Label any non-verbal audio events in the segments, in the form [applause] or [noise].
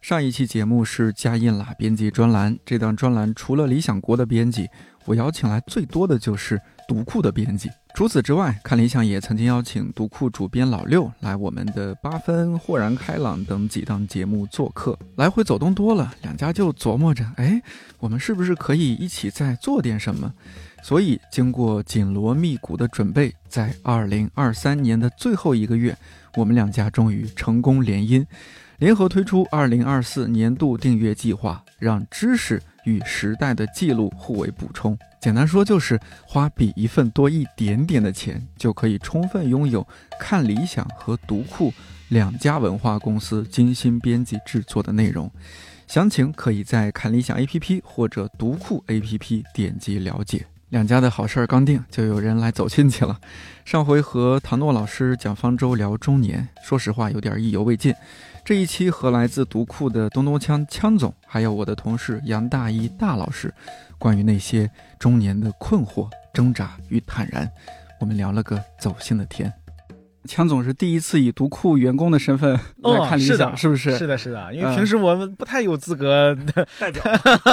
上一期节目是加印啦编辑专栏，这档专栏除了理想国的编辑，我邀请来最多的就是读库的编辑。除此之外，看理想也曾经邀请读库主编老六来我们的八分、豁然开朗等几档节目做客，来回走动多了，两家就琢磨着，哎，我们是不是可以一起再做点什么？所以，经过紧锣密鼓的准备，在二零二三年的最后一个月，我们两家终于成功联姻。联合推出二零二四年度订阅计划，让知识与时代的记录互为补充。简单说，就是花比一份多一点点的钱，就可以充分拥有看理想和读库两家文化公司精心编辑制作的内容。详情可以在看理想 APP 或者读库 APP 点击了解。两家的好事儿刚定，就有人来走亲戚了。上回和唐诺老师讲方舟聊中年，说实话有点意犹未尽。这一期和来自独库的东东锵锵总，还有我的同事杨大一大老师，关于那些中年的困惑、挣扎与坦然，我们聊了个走心的天。强总是第一次以独库员工的身份来看理想，是不是？是的，是的，因为平时我们不太有资格 [laughs] 代表。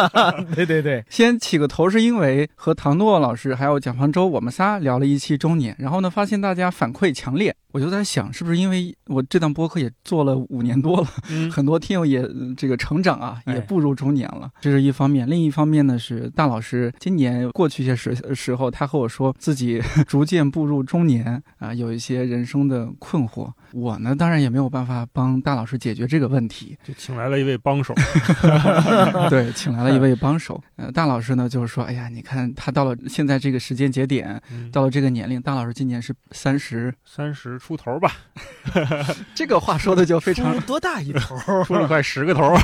[laughs] 对对对，先起个头，是因为和唐诺老师还有蒋方舟，我们仨聊了一期中年，然后呢，发现大家反馈强烈。我就在想，是不是因为我这档播客也做了五年多了，[laughs] 很多听友也这个成长啊，也步入中年了，这是一方面。另一方面呢，是大老师今年过去一些时时候，他和我说自己 [laughs] 逐渐步入中年啊，有一些人生的困惑。我呢，当然也没有办法帮大老师解决这个问题，就请来了一位帮手。[laughs] 对，请来了一位帮手。呃，大老师呢，就是说，哎呀，你看他到了现在这个时间节点，到了这个年龄，大老师今年是三十，三十。出头吧，[laughs] 这个话说的就非常多大一头，出了快十个头。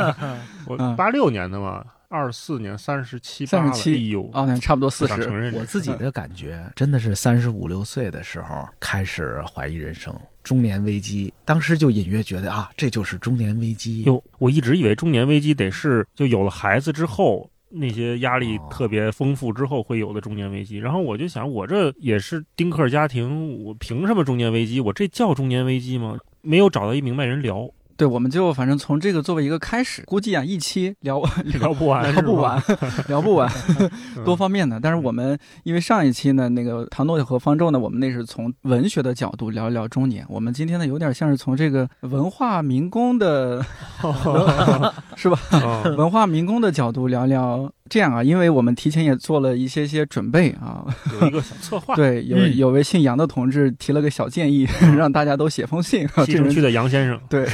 [laughs] 我八六年的嘛，二四年三十七，三十七，哎呦，啊，差不多四十。我自己的感觉真的是三十五六岁的时候开始怀疑人生，中年危机。当时就隐约觉得啊，这就是中年危机。哟，我一直以为中年危机得是就有了孩子之后。那些压力特别丰富之后会有的中年危机，然后我就想，我这也是丁克家庭，我凭什么中年危机？我这叫中年危机吗？没有找到一明白人聊。对，我们就反正从这个作为一个开始，估计啊一期聊 [laughs] 聊不完，聊不完，聊不完，多方面的。但是我们因为上一期呢，那个唐诺和方舟呢，我们那是从文学的角度聊一聊中年。我们今天呢，有点像是从这个文化民工的 [laughs] [laughs] 是吧？文化民工的角度聊聊。这样啊，因为我们提前也做了一些些准备啊，有一个小策划。[laughs] 对，有有位姓杨的同志提了个小建议，[laughs] 让大家都写封信。[laughs] 西城区的杨先生。对，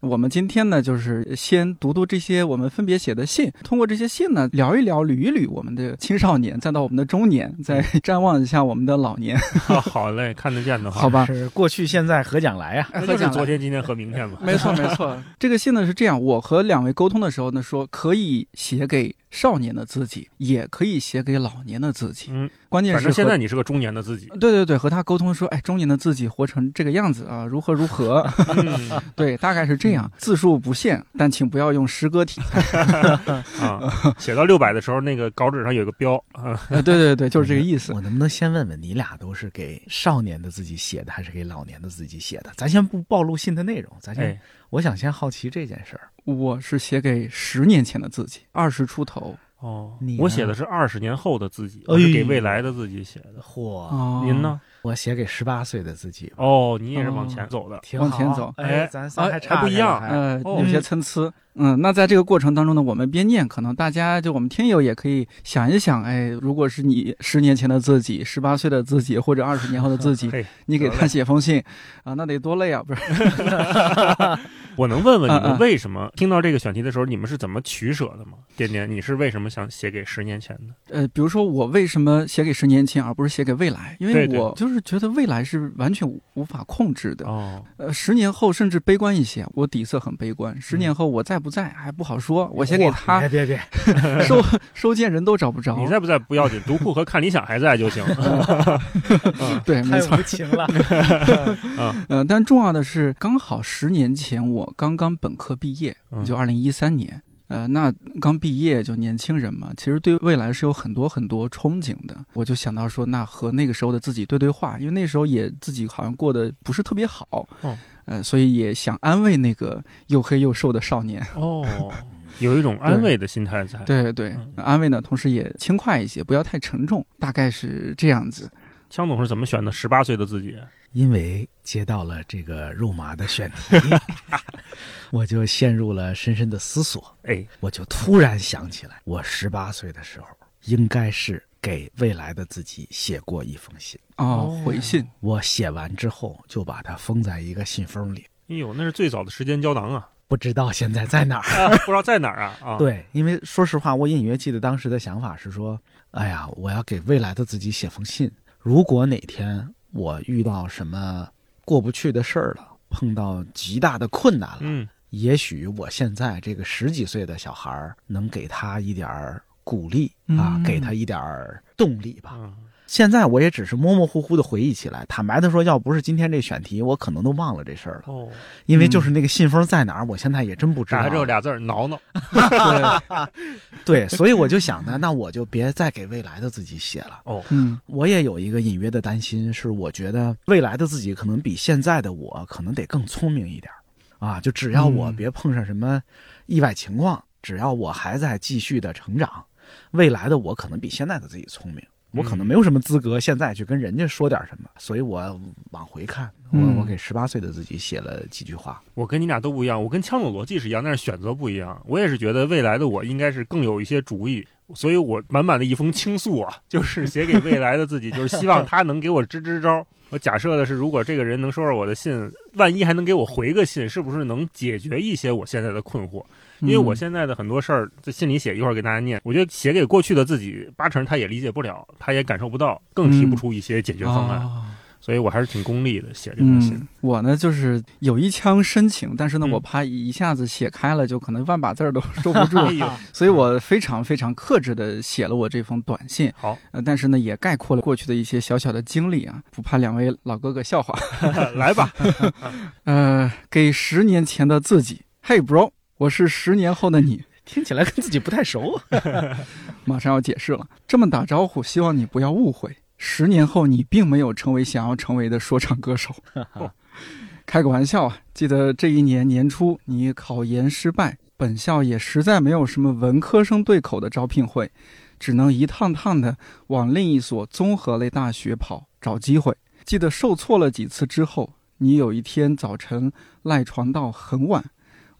我们今天呢，就是先读读这些我们分别写的信，通过这些信呢，聊一聊、捋一捋我们的青少年，再到我们的中年，再瞻望一下我们的老年。好嘞，看得见的话，好吧。是过去、现在何讲来啊，合讲昨天、今天和明天嘛。没错，没错。这个信呢是这样，我和两位沟通的时候呢，说可以写给。少年的自己也可以写给老年的自己。嗯，关键是现在你是个中年的自己。对对对，和他沟通说，哎，中年的自己活成这个样子啊，如何如何？[laughs] 对，大概是这样，字数不限，但请不要用诗歌体。[laughs] 啊，写到六百的时候，那个稿纸上有个标。啊，[laughs] 对对对，就是这个意思。我能不能先问问你俩，都是给少年的自己写的，还是给老年的自己写的？咱先不暴露信的内容，咱先。我想先好奇这件事儿。我是写给十年前的自己，二十出头。哦，我写的是二十年后的自己，是给未来的自己写的。嚯，您呢？我写给十八岁的自己。哦，你也是往前走的，往前走。哎，咱仨还还不一样，呃，有些参差。嗯，那在这个过程当中呢，我们边念，可能大家就我们听友也可以想一想，哎，如果是你十年前的自己，十八岁的自己，或者二十年后的自己，[laughs] 你给他写封信，啊，那得多累啊，不是？[laughs] 我能问问你嗯嗯们为什么听到这个选题的时候，你们是怎么取舍的吗？点点，你是为什么想写给十年前的？呃，比如说我为什么写给十年前，而不是写给未来？因为我就是觉得未来是完全无无法控制的。哦，呃，十年后甚至悲观一些，我底色很悲观。十年后我在不在还不好说，我写给他别别别，[laughs] [laughs] 收收件人都找不着。你在不在不要紧，读库和看理想还在就行。嗯 [laughs] 对，没错太无。情了。呃，但重要的是，刚好十年前我刚刚本科毕业，嗯就二零一三年。呃，那刚毕业就年轻人嘛，其实对未来是有很多很多憧憬的。我就想到说，那和那个时候的自己对对话，因为那时候也自己好像过得不是特别好，哦呃，所以也想安慰那个又黑又瘦的少年。哦，有一种安慰的心态在。对对安慰呢，同时也轻快一些，不要太沉重，大概是这样子。枪总是怎么选的十八岁的自己？因为接到了这个肉麻的选题，[laughs] 我就陷入了深深的思索。哎，我就突然想起来，我十八岁的时候，应该是给未来的自己写过一封信。哦，回信，我写完之后，就把它封在一个信封里，哎呦，那是最早的时间胶囊啊！不知道现在在哪儿。[laughs] 啊不知道在哪儿啊？啊，，对，因为说实话，我隐约记得当时的想法是说，哎呀，我要给未来的自己写封信。如果哪天我遇到什么过不去的事儿了，碰到极大的困难了，嗯，也许我现在这个十几岁的小孩儿能给他一点儿鼓励啊，嗯。给他一点儿动力吧。嗯现在我也只是模模糊糊的回忆起来，坦白的说，要不是今天这选题，我可能都忘了这事儿了，哦，因为就是那个信封在哪儿，我现在也真不知道。打开之后俩字儿挠挠。对，[laughs] 对，所以我就想呢，那我就别再给未来的自己写了。哦，嗯我也有一个隐约的担心，是我觉得未来的自己可能比现在的我可能得更聪明一点儿啊。就只要我嗯别碰上什么意外情况，只要我还在继续的成长，未来的我可能比现在的自己聪明。我可能没有什么资格现在去跟人家说点什么，所以我往回看，我嗯我给十八岁的自己写了几句话。我跟你俩都不一样，我跟枪总逻辑是一样，但是选择不一样。我也是觉得未来的我应该是更有一些主意，所以我满满的一封倾诉啊，就是写给未来的自己，就是希望他能给我支支招。我假设的是，如果这个人能收到我的信，万一还能给我回个信，是不是能解决一些我现在的困惑？因为我现在的很多事儿在信里写，一会儿给大家念。我觉得写给过去的自己，八成他也理解不了，他也感受不到，更提不出一些解决方案。哦所以我还是挺功利的写这封信。嗯，我呢就是有一腔深情，但是呢，嗯我怕一下子写开了，就可能万把字儿都收不住，[laughs] 所以我非常非常克制的写了我这封短信。好，呃，但是呢，也概括了过去的一些小小的经历啊，不怕两位老哥哥笑话。[laughs] 来吧，[laughs] 呃，给十年前的自己，Hey bro，我是十年后的你。听起来跟自己不太熟。[laughs] 马上要解释了，这么打招呼，希望你不要误会。十年后，你并没有成为想要成为的说唱歌手。[laughs] 开个玩笑啊！记得这一年年初，你考研失败，本校也实在没有什么文科生对口的招聘会，只能一趟趟的往另一所综合类大学跑找机会。记得受挫了几次之后，你有一天早晨赖床到很晚，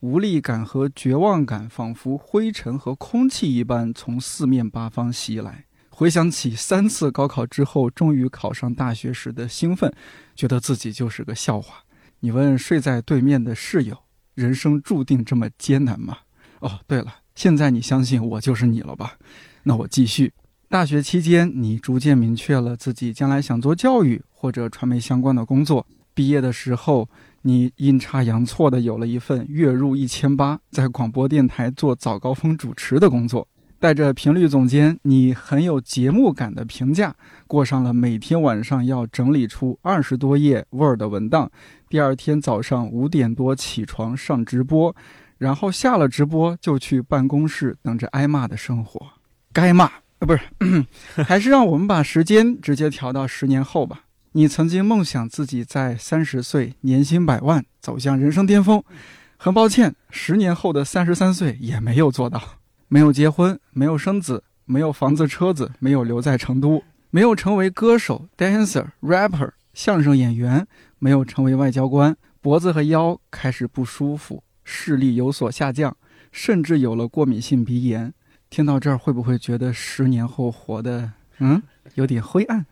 无力感和绝望感仿佛灰尘和空气一般从四面八方袭来。回想起三次高考之后终于考上大学时的兴奋，觉得自己就是个笑话。你问睡在对面的室友：“人生注定这么艰难吗？”哦，对了，现在你相信我就是你了吧？那我继续。大学期间，你逐渐明确了自己将来想做教育或者传媒相关的工作。毕业的时候，你阴差阳错的有了一份月入一千八，在广播电台做早高峰主持的工作。带着频率总监，你很有节目感的评价，过上了每天晚上要整理出二十多页 Word 文档，第二天早上五点多起床上直播，然后下了直播就去办公室等着挨骂的生活。该骂啊，不是，[coughs] 还是让我们把时间直接调到十年后吧。你曾经梦想自己在三十岁年薪百万，走向人生巅峰。很抱歉，十年后的三十三岁也没有做到。没有结婚，没有生子，没有房子车子，没有留在成都，没有成为歌手、dancer、rapper、相声演员，没有成为外交官，脖子和腰开始不舒服，视力有所下降，甚至有了过敏性鼻炎。听到这儿，会不会觉得十年后活的嗯有点灰暗？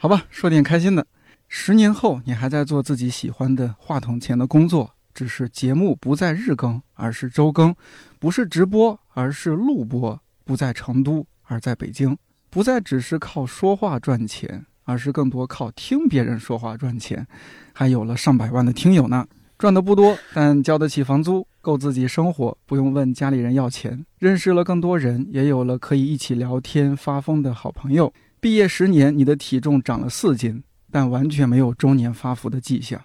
好吧，说点开心的。十年后，你还在做自己喜欢的话筒前的工作，只是节目不在日更，而是周更；不是直播，而是录播；不在成都，而在北京；不再只是靠说话赚钱，而是更多靠听别人说话赚钱。还有了上百万的听友呢，赚的不多，但交得起房租，够自己生活，不用问家里人要钱。认识了更多人，也有了可以一起聊天发疯的好朋友。毕业十年，你的体重长了四斤，但完全没有中年发福的迹象。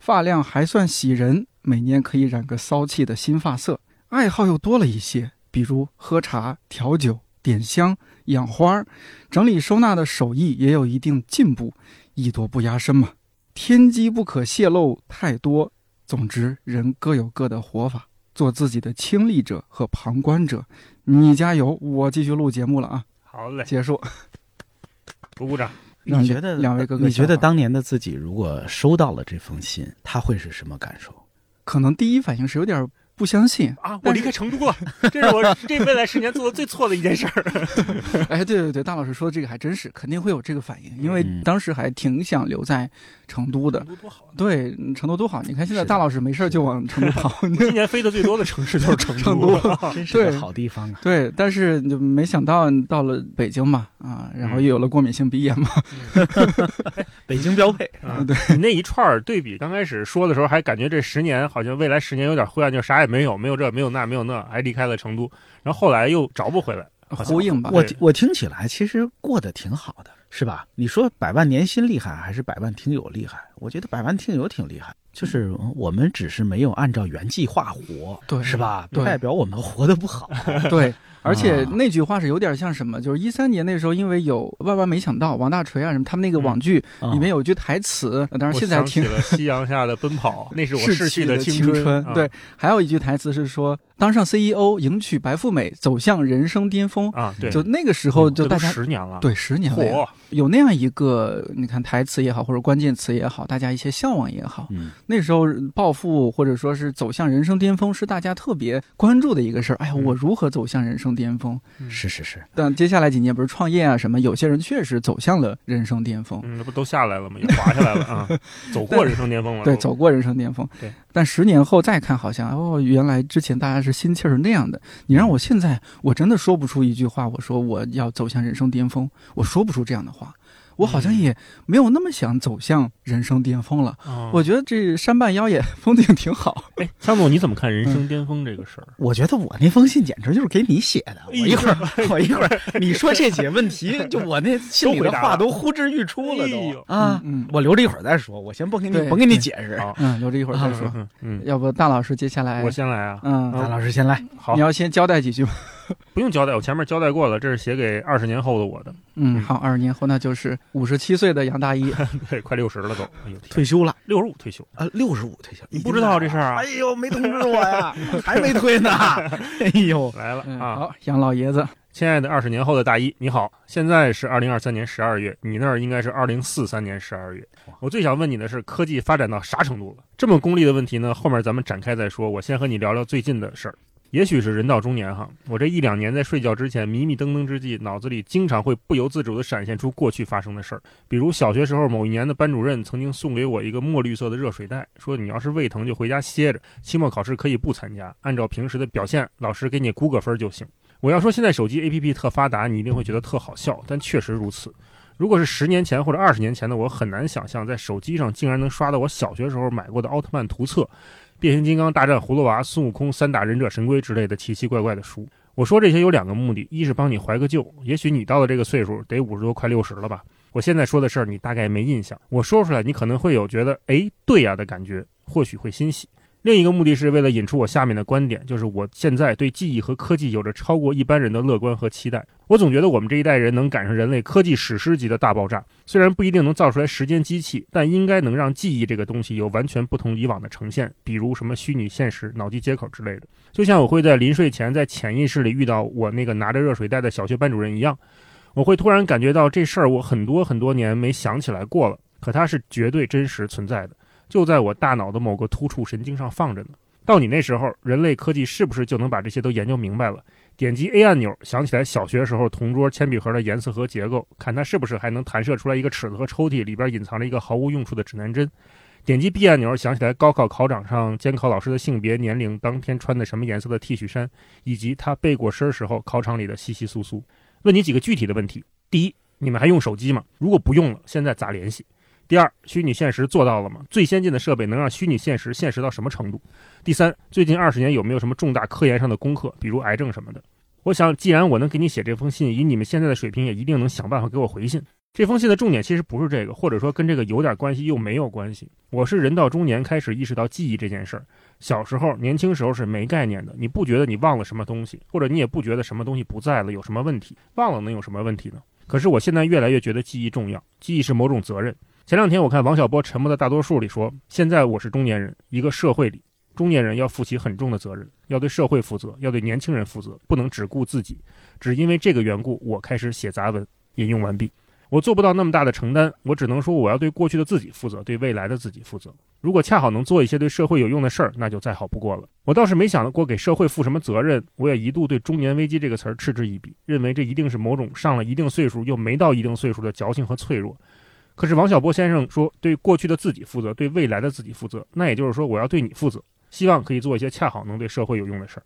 发量还算喜人，每年可以染个骚气的新发色。爱好又多了一些，比如喝茶、调酒、点香、养花，整理收纳的手艺也有一定进步。艺多不压身嘛，天机不可泄露太多。总之，人各有各的活法，做自己的亲历者和旁观者。你加油，我继续录节目了啊！好嘞，结束。鼓鼓掌。你觉得两位哥哥，你觉得当年的自己如果收到了这封信，他会是什么感受？可能第一反应是有点不相信啊！我离开成都了，这是我 [laughs] 这未来十年做的最错的一件事儿。[laughs] 哎，对对对，大老师说的这个还真是，肯定会有这个反应，因为当时还挺想留在成都的。成都多好，对，成都多好！你看现在大老师没事就往成都跑。[laughs] 今年飞的最多的城市就是成成都，真是个好地方啊！对，但是就没想到到了北京嘛，啊，然后又有了过敏性鼻炎嘛，北京标配啊！对，你那一串对比，刚开始说的时候还感觉这十年好像未来十年有点灰暗，就啥也没有，没有这，没有那，没有那，还离开了成都，然后后来又找不回来，呼应吧。我我听起来其实过得挺好的，是吧？你说百万年薪厉害还是百万听友厉害？我觉得百万听友挺厉害，就是我们只是没有按照原计划活，对，是吧？对代表我们活得不好，[laughs] 对。[laughs] 而且那句话是有点像什么？就是一三年那时候，因为有万万没想到，王大锤啊什么，他们那个网剧里面有句台词，当然现在听了夕阳下的奔跑，那是我逝去的青春。对，还有一句台词是说。当上 CEO，迎娶白富美，走向人生巅峰啊！对，就那个时候，就大家十年了，对，十年了，有那样一个，你看台词也好，或者关键词也好，大家一些向往也好，嗯，那时候暴富或者说是走向人生巅峰，是大家特别关注的一个事儿。哎呀，我如何走向人生巅峰？是是是。但接下来几年不是创业啊什么，有些人确实走向了人生巅峰，嗯，那不都下来了吗？也滑下来了啊，走过人生巅峰了。对，走过人生巅峰。对。但十年后再看，好像哦，原来之前大家是心气儿那样的。你让我现在，我真的说不出一句话。我说我要走向人生巅峰，我说不出这样的话。我好像也没有那么想走向人生巅峰了。我觉得这山半腰也风景挺好。哎，张总，你怎么看人生巅峰这个事儿？我觉得我那封信简直就是给你写的。我一会儿，[laughs] 我一会儿，你说这些问题，[laughs] 就我那心里的话都呼之欲出了都啊。嗯，我留着一会儿再说，我先不给你，甭给你解释。嗯，留着一会儿再说。嗯，要不大老师接下来我先来啊。嗯，大老师先来。好，你要先交代几句吗？[laughs] 不用交代，我前面交代过了，这是写给二十年后的我的。嗯，好，二十年后那就是五十七岁的杨大一，[laughs] 对，快六十了都，哎呦，退休了，六十五退休啊，六十五退休，你不知道这事儿啊？哎呦，没通知我呀，还没退呢。[laughs] 哎呦，来了啊！好，杨老爷子，亲爱的二十年后的大一，你好，现在是二零二三年十二月，你那儿应该是二零四三年十二月。我最想问你的是，科技发展到啥程度了？这么功利的问题呢？后面咱们展开再说。我先和你聊聊最近的事儿。也许是人到中年哈，我这一两年在睡觉之前迷迷瞪瞪之际，脑子里经常会不由自主地闪现出过去发生的事儿。比如小学时候某一年的班主任曾经送给我一个墨绿色的热水袋，说你要是胃疼就回家歇着，期末考试可以不参加，按照平时的表现，老师给你估个分就行。我要说现在手机 APP 特发达，你一定会觉得特好笑，但确实如此。如果是十年前或者二十年前的我，很难想象在手机上竟然能刷到我小学时候买过的奥特曼图册。变形金刚大战葫芦娃、孙悟空、三打忍者神龟之类的奇奇怪怪的书。我说这些有两个目的：一是帮你怀个旧，也许你到了这个岁数得五十多快六十了吧。我现在说的事儿你大概没印象，我说出来你可能会有觉得哎对呀的感觉，或许会欣喜。另一个目的是为了引出我下面的观点，就是我现在对记忆和科技有着超过一般人的乐观和期待。我总觉得我们这一代人能赶上人类科技史诗级的大爆炸，虽然不一定能造出来时间机器，但应该能让记忆这个东西有完全不同以往的呈现，比如什么虚拟现实、脑机接口之类的。就像我会在临睡前在潜意识里遇到我那个拿着热水袋的小学班主任一样，我会突然感觉到这事儿我很多很多年没想起来过了，可它是绝对真实存在的。就在我大脑的某个突触神经上放着呢。到你那时候，人类科技是不是就能把这些都研究明白了？点击 A 按钮，想起来小学时候同桌铅笔盒的颜色和结构，看它是不是还能弹射出来一个尺子和抽屉里边隐藏着一个毫无用处的指南针。点击 B 按钮，想起来高考考场上监考老师的性别、年龄、当天穿的什么颜色的 T 恤衫，以及他背过身时候考场里的稀稀疏疏。问你几个具体的问题：第一，你们还用手机吗？如果不用了，现在咋联系？第二，虚拟现实做到了吗？最先进的设备能让虚拟现实现实到什么程度？第三，最近二十年有没有什么重大科研上的功课，比如癌症什么的？我想，既然我能给你写这封信，以你们现在的水平，也一定能想办法给我回信。这封信的重点其实不是这个，或者说跟这个有点关系又没有关系。我是人到中年开始意识到记忆这件事儿。小时候、年轻时候是没概念的，你不觉得你忘了什么东西，或者你也不觉得什么东西不在了有什么问题，忘了能有什么问题呢？可是我现在越来越觉得记忆重要，记忆是某种责任。前两天我看王小波《沉默的大多数》里说，现在我是中年人，一个社会里中年人要负起很重的责任，要对社会负责，要对年轻人负责，不能只顾自己。只因为这个缘故，我开始写杂文。引用完毕。我做不到那么大的承担，我只能说我要对过去的自己负责，对未来的自己负责。如果恰好能做一些对社会有用的事儿，那就再好不过了。我倒是没想过给社会负什么责任，我也一度对“中年危机”这个词儿嗤之以鼻，认为这一定是某种上了一定岁数又没到一定岁数的矫情和脆弱。可是王小波先生说，对过去的自己负责，对未来的自己负责，那也就是说我要对你负责，希望可以做一些恰好能对社会有用的事儿。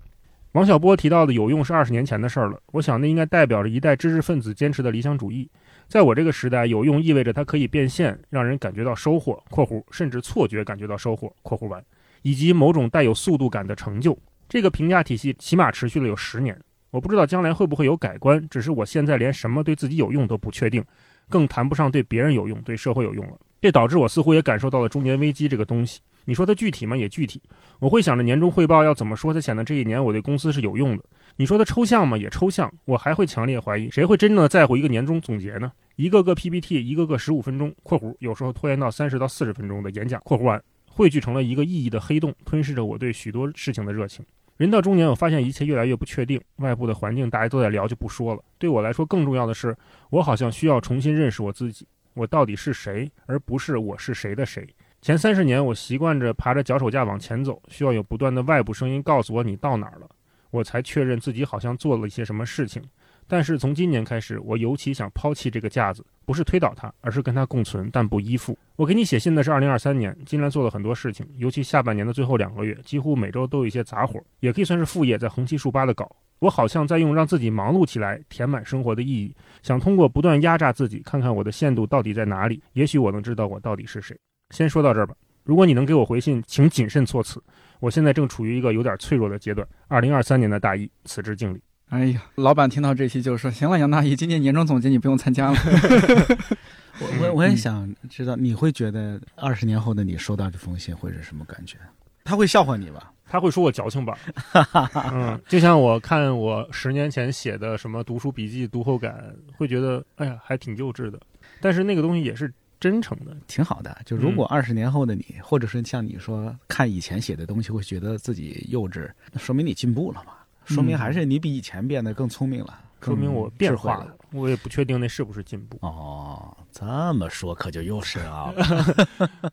王小波提到的有用是二十年前的事儿了，我想那应该代表着一代知识分子坚持的理想主义。在我这个时代，有用意味着它可以变现，让人感觉到收获（括弧甚至错觉感觉到收获）（括弧完），以及某种带有速度感的成就。这个评价体系起码持续了有十年，我不知道将来会不会有改观。只是我现在连什么对自己有用都不确定，更谈不上对别人有用、对社会有用了。这导致我似乎也感受到了中年危机这个东西。你说它具体吗？也具体。我会想着年终汇报要怎么说才显得这一年我对公司是有用的。你说它抽象吗？也抽象。我还会强烈怀疑，谁会真正的在乎一个年终总结呢？一个个 PPT，一个个十五分钟（括弧有时候拖延到三十到四十分钟的演讲）（括弧完）汇聚成了一个意义的黑洞，吞噬着我对许多事情的热情。人到中年，我发现一切越来越不确定。外部的环境大家都在聊，就不说了。对我来说，更重要的是，我好像需要重新认识我自己，我到底是谁，而不是我是谁的谁。前三十年，我习惯着爬着脚手架往前走，需要有不断的外部声音告诉我你到哪儿了。我才确认自己好像做了一些什么事情，但是从今年开始，我尤其想抛弃这个架子，不是推倒它，而是跟它共存，但不依附。我给你写信的是二零二三年，今年做了很多事情，尤其下半年的最后两个月，几乎每周都有一些杂活，也可以算是副业，在横七竖八的搞。我好像在用让自己忙碌起来填满生活的意义，想通过不断压榨自己，看看我的限度到底在哪里。也许我能知道我到底是谁。先说到这儿吧。如果你能给我回信，请谨慎措辞。我现在正处于一个有点脆弱的阶段。二零二三年的大一此致敬礼。哎呀，老板听到这期就说：“行了，杨大爷，今年年终总结你不用参加了。[laughs] ”我我我也想知道，你会觉得二十年后的你收到这封信会是什么感觉？他会笑话你吧？他会说我矫情吧？[laughs] 嗯，就像我看我十年前写的什么读书笔记、读后感，会觉得哎呀，还挺幼稚的。但是那个东西也是。真诚的，挺好的。就如果二十年后的你，或者是像你说看以前写的东西，会觉得自己幼稚，那说明你进步了嘛？说明还是你比以前变得更聪明了，说明我变化了。我也不确定那是不是进步。哦，这么说可就又深奥了。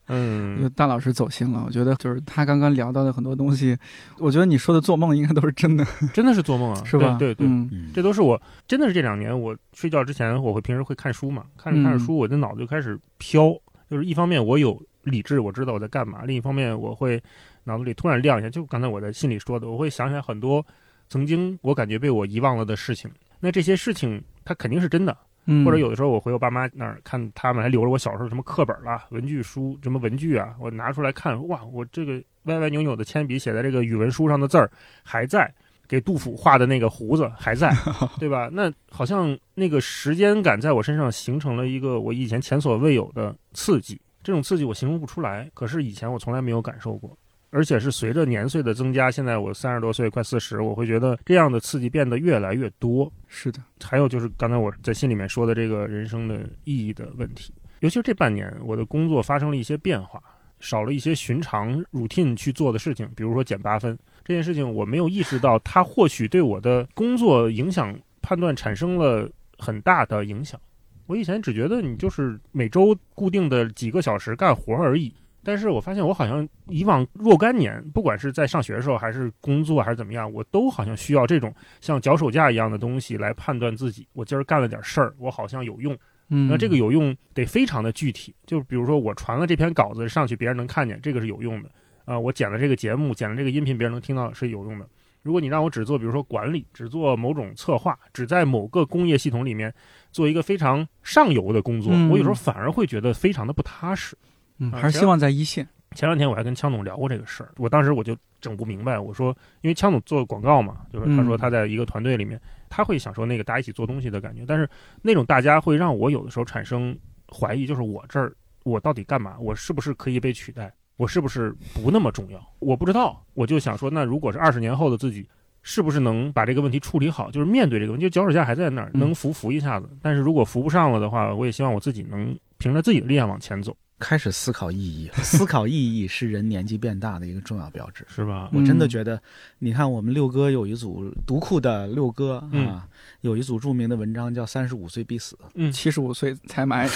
嗯，大老师走心了。我觉得就是他刚刚聊到的很多东西，我觉得你说的做梦应该都是真的，[laughs] 真的是做梦啊，[laughs] 是吧？对对，这都是我真的是这两年我睡觉之前，我会平时会看书嘛，看着看着书，我的脑子就开始飘。就是一方面我有理智，我知道我在干嘛；另一方面我会脑子里突然亮一下，就刚才我在信里说的，我会想起来很多曾经我感觉被我遗忘了的事情。那这些事情它肯定是真的，或者有的时候我回我爸妈那儿看，他们还留着我小时候什么课本啦、文具书、什么文具啊，我拿出来看，哇，我这个歪歪扭扭的铅笔写在这个语文书上的字儿还在。给杜甫画的那个胡子还在，[laughs] 对吧？那好像那个时间感在我身上形成了一个我以前前所未有的刺激，这种刺激我形容不出来。可是以前我从来没有感受过，而且是随着年岁的增加，现在我三十多岁，快四十，我会觉得这样的刺激变得越来越多。是的，还有就是刚才我在信里面说的这个人生的意义的问题，尤其是这半年，我的工作发生了一些变化，少了一些寻常 routine 去做的事情，比如说减八分。这件事情我没有意识到，它或许对我的工作影响判断产生了很大的影响。我以前只觉得你就是每周固定的几个小时干活而已，但是我发现我好像以往若干年，不管是在上学的时候，还是工作，还是怎么样，我都好像需要这种像脚手架一样的东西来判断自己。我今儿干了点事儿，我好像有用。嗯，那这个有用得非常的具体，就比如说我传了这篇稿子上去，别人能看见，这个是有用的。啊、我剪了这个节目，剪了这个音频，别人能听到是有用的。如果你让我只做，比如说管理，只做某种策划，只在某个工业系统里面做一个非常上游的工作，嗯我有时候反而会觉得非常的不踏实。嗯，啊还是希望在一线。前两天我还跟枪总聊过这个事儿，我当时我就整不明白，我说，因为枪总做广告嘛，就是他说嗯他在一个团队里面，他会享受那个大家一起做东西的感觉，但是那种大家会让我有的时候产生怀疑，就是我这儿我到底干嘛？我是不是可以被取代？我是不是不那么重要？我不知道，我就想说，那如果是二十年后的自己，是不是能把这个问题处理好？就是面对这个问题，就脚手架还在那儿，嗯能扶扶一下子。但是如果扶不上了的话，我也希望我自己能凭着自己的力量往前走，开始思考意义，[laughs] 思考意义是人年纪变大的一个重要标志。是吧？我真的嗯觉得，你看我们六哥有一组读库的六哥嗯啊，有一组著名的文章叫《三十五岁必死嗯，七十五岁才埋，》，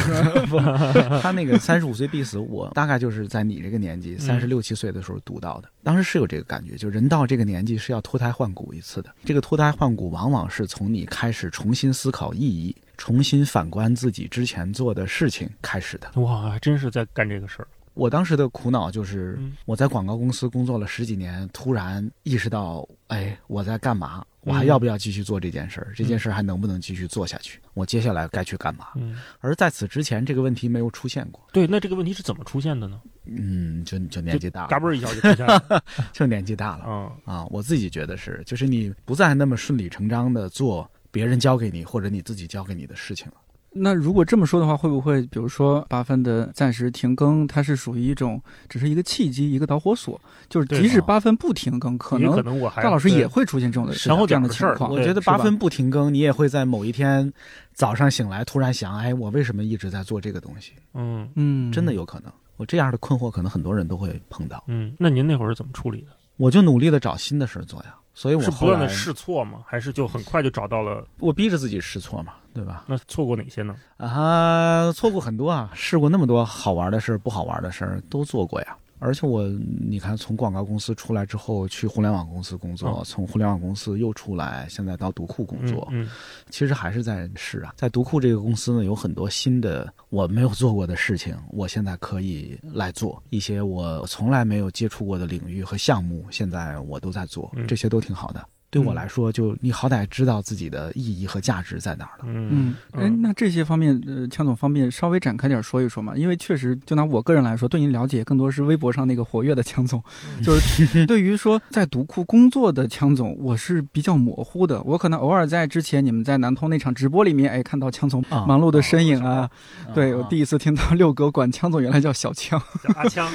[laughs] [laughs] 他那个三十五岁必死，我大概就是在你这个年纪，嗯三十六七岁的时候读到的。当时是有这个感觉，就人到这个年纪是要脱胎换骨一次的。这个脱胎换骨往往是从你开始重新思考意义，重新反观自己之前做的事情开始的。哇，还真是在干这个事儿。我当时的苦恼就是嗯，我在广告公司工作了十几年，突然意识到，哎，我在干嘛？我还嗯要不要继续做这件事儿？这件事儿还能不能继续做下去？我接下来该去干嘛？嗯，而在此之前，这个问题没有出现过。对，那这个问题是怎么出现的呢？嗯，就就年纪大了，嘎嘣儿一下就出现了。[laughs] 就年纪大了嗯啊！我自己觉得是，就是你不再那么顺理成章的做别人交给你或者你自己交给你的事情了。那如果这么说的话，会不会比如说八分的暂时停更，它是属于一种只是一个契机，一个导火索？就是即使啊八分不停更，可能可能我还大老师也会出现这种的前后这样的事儿的情况。我觉得八分不停更，你也会在某一天早上醒来突然想，哎，我为什么一直在做这个东西？嗯嗯，真的有可能。我这样的困惑，可能很多人都会碰到。嗯。那您那会儿是怎么处理的？我就努力的找新的事儿做呀，所以我是不断的试错吗？还是就很快就找到了？[laughs] 我逼着自己试错嘛，对吧？那错过哪些呢？啊，错过很多啊，试过那么多好玩的事儿、不好玩的事儿都做过呀。而且我，你看，从广告公司出来之后，去互联网公司工作，哦从互联网公司又出来，现在到读库工作，嗯其实还是在试啊。在读库这个公司呢，有很多新的我没有做过的事情，我现在可以来做一些我从来没有接触过的领域和项目，现在我都在做嗯，这些都挺好的。对我来说，就你好歹知道自己的意义和价值在哪儿了。嗯嗯，哎，那这些方面，呃，强总方便稍微展开点说一说嘛？因为确实，就拿我个人来说，对您了解更多是微博上那个活跃的强总，[laughs] 就是对于说在读库工作的强总，我是比较模糊的。我可能偶尔在之前你们在南通那场直播里面，哎，看到强总啊忙碌的身影啊。对我啊第一次听到六哥管强总原来叫小强。[laughs] 叫阿枪，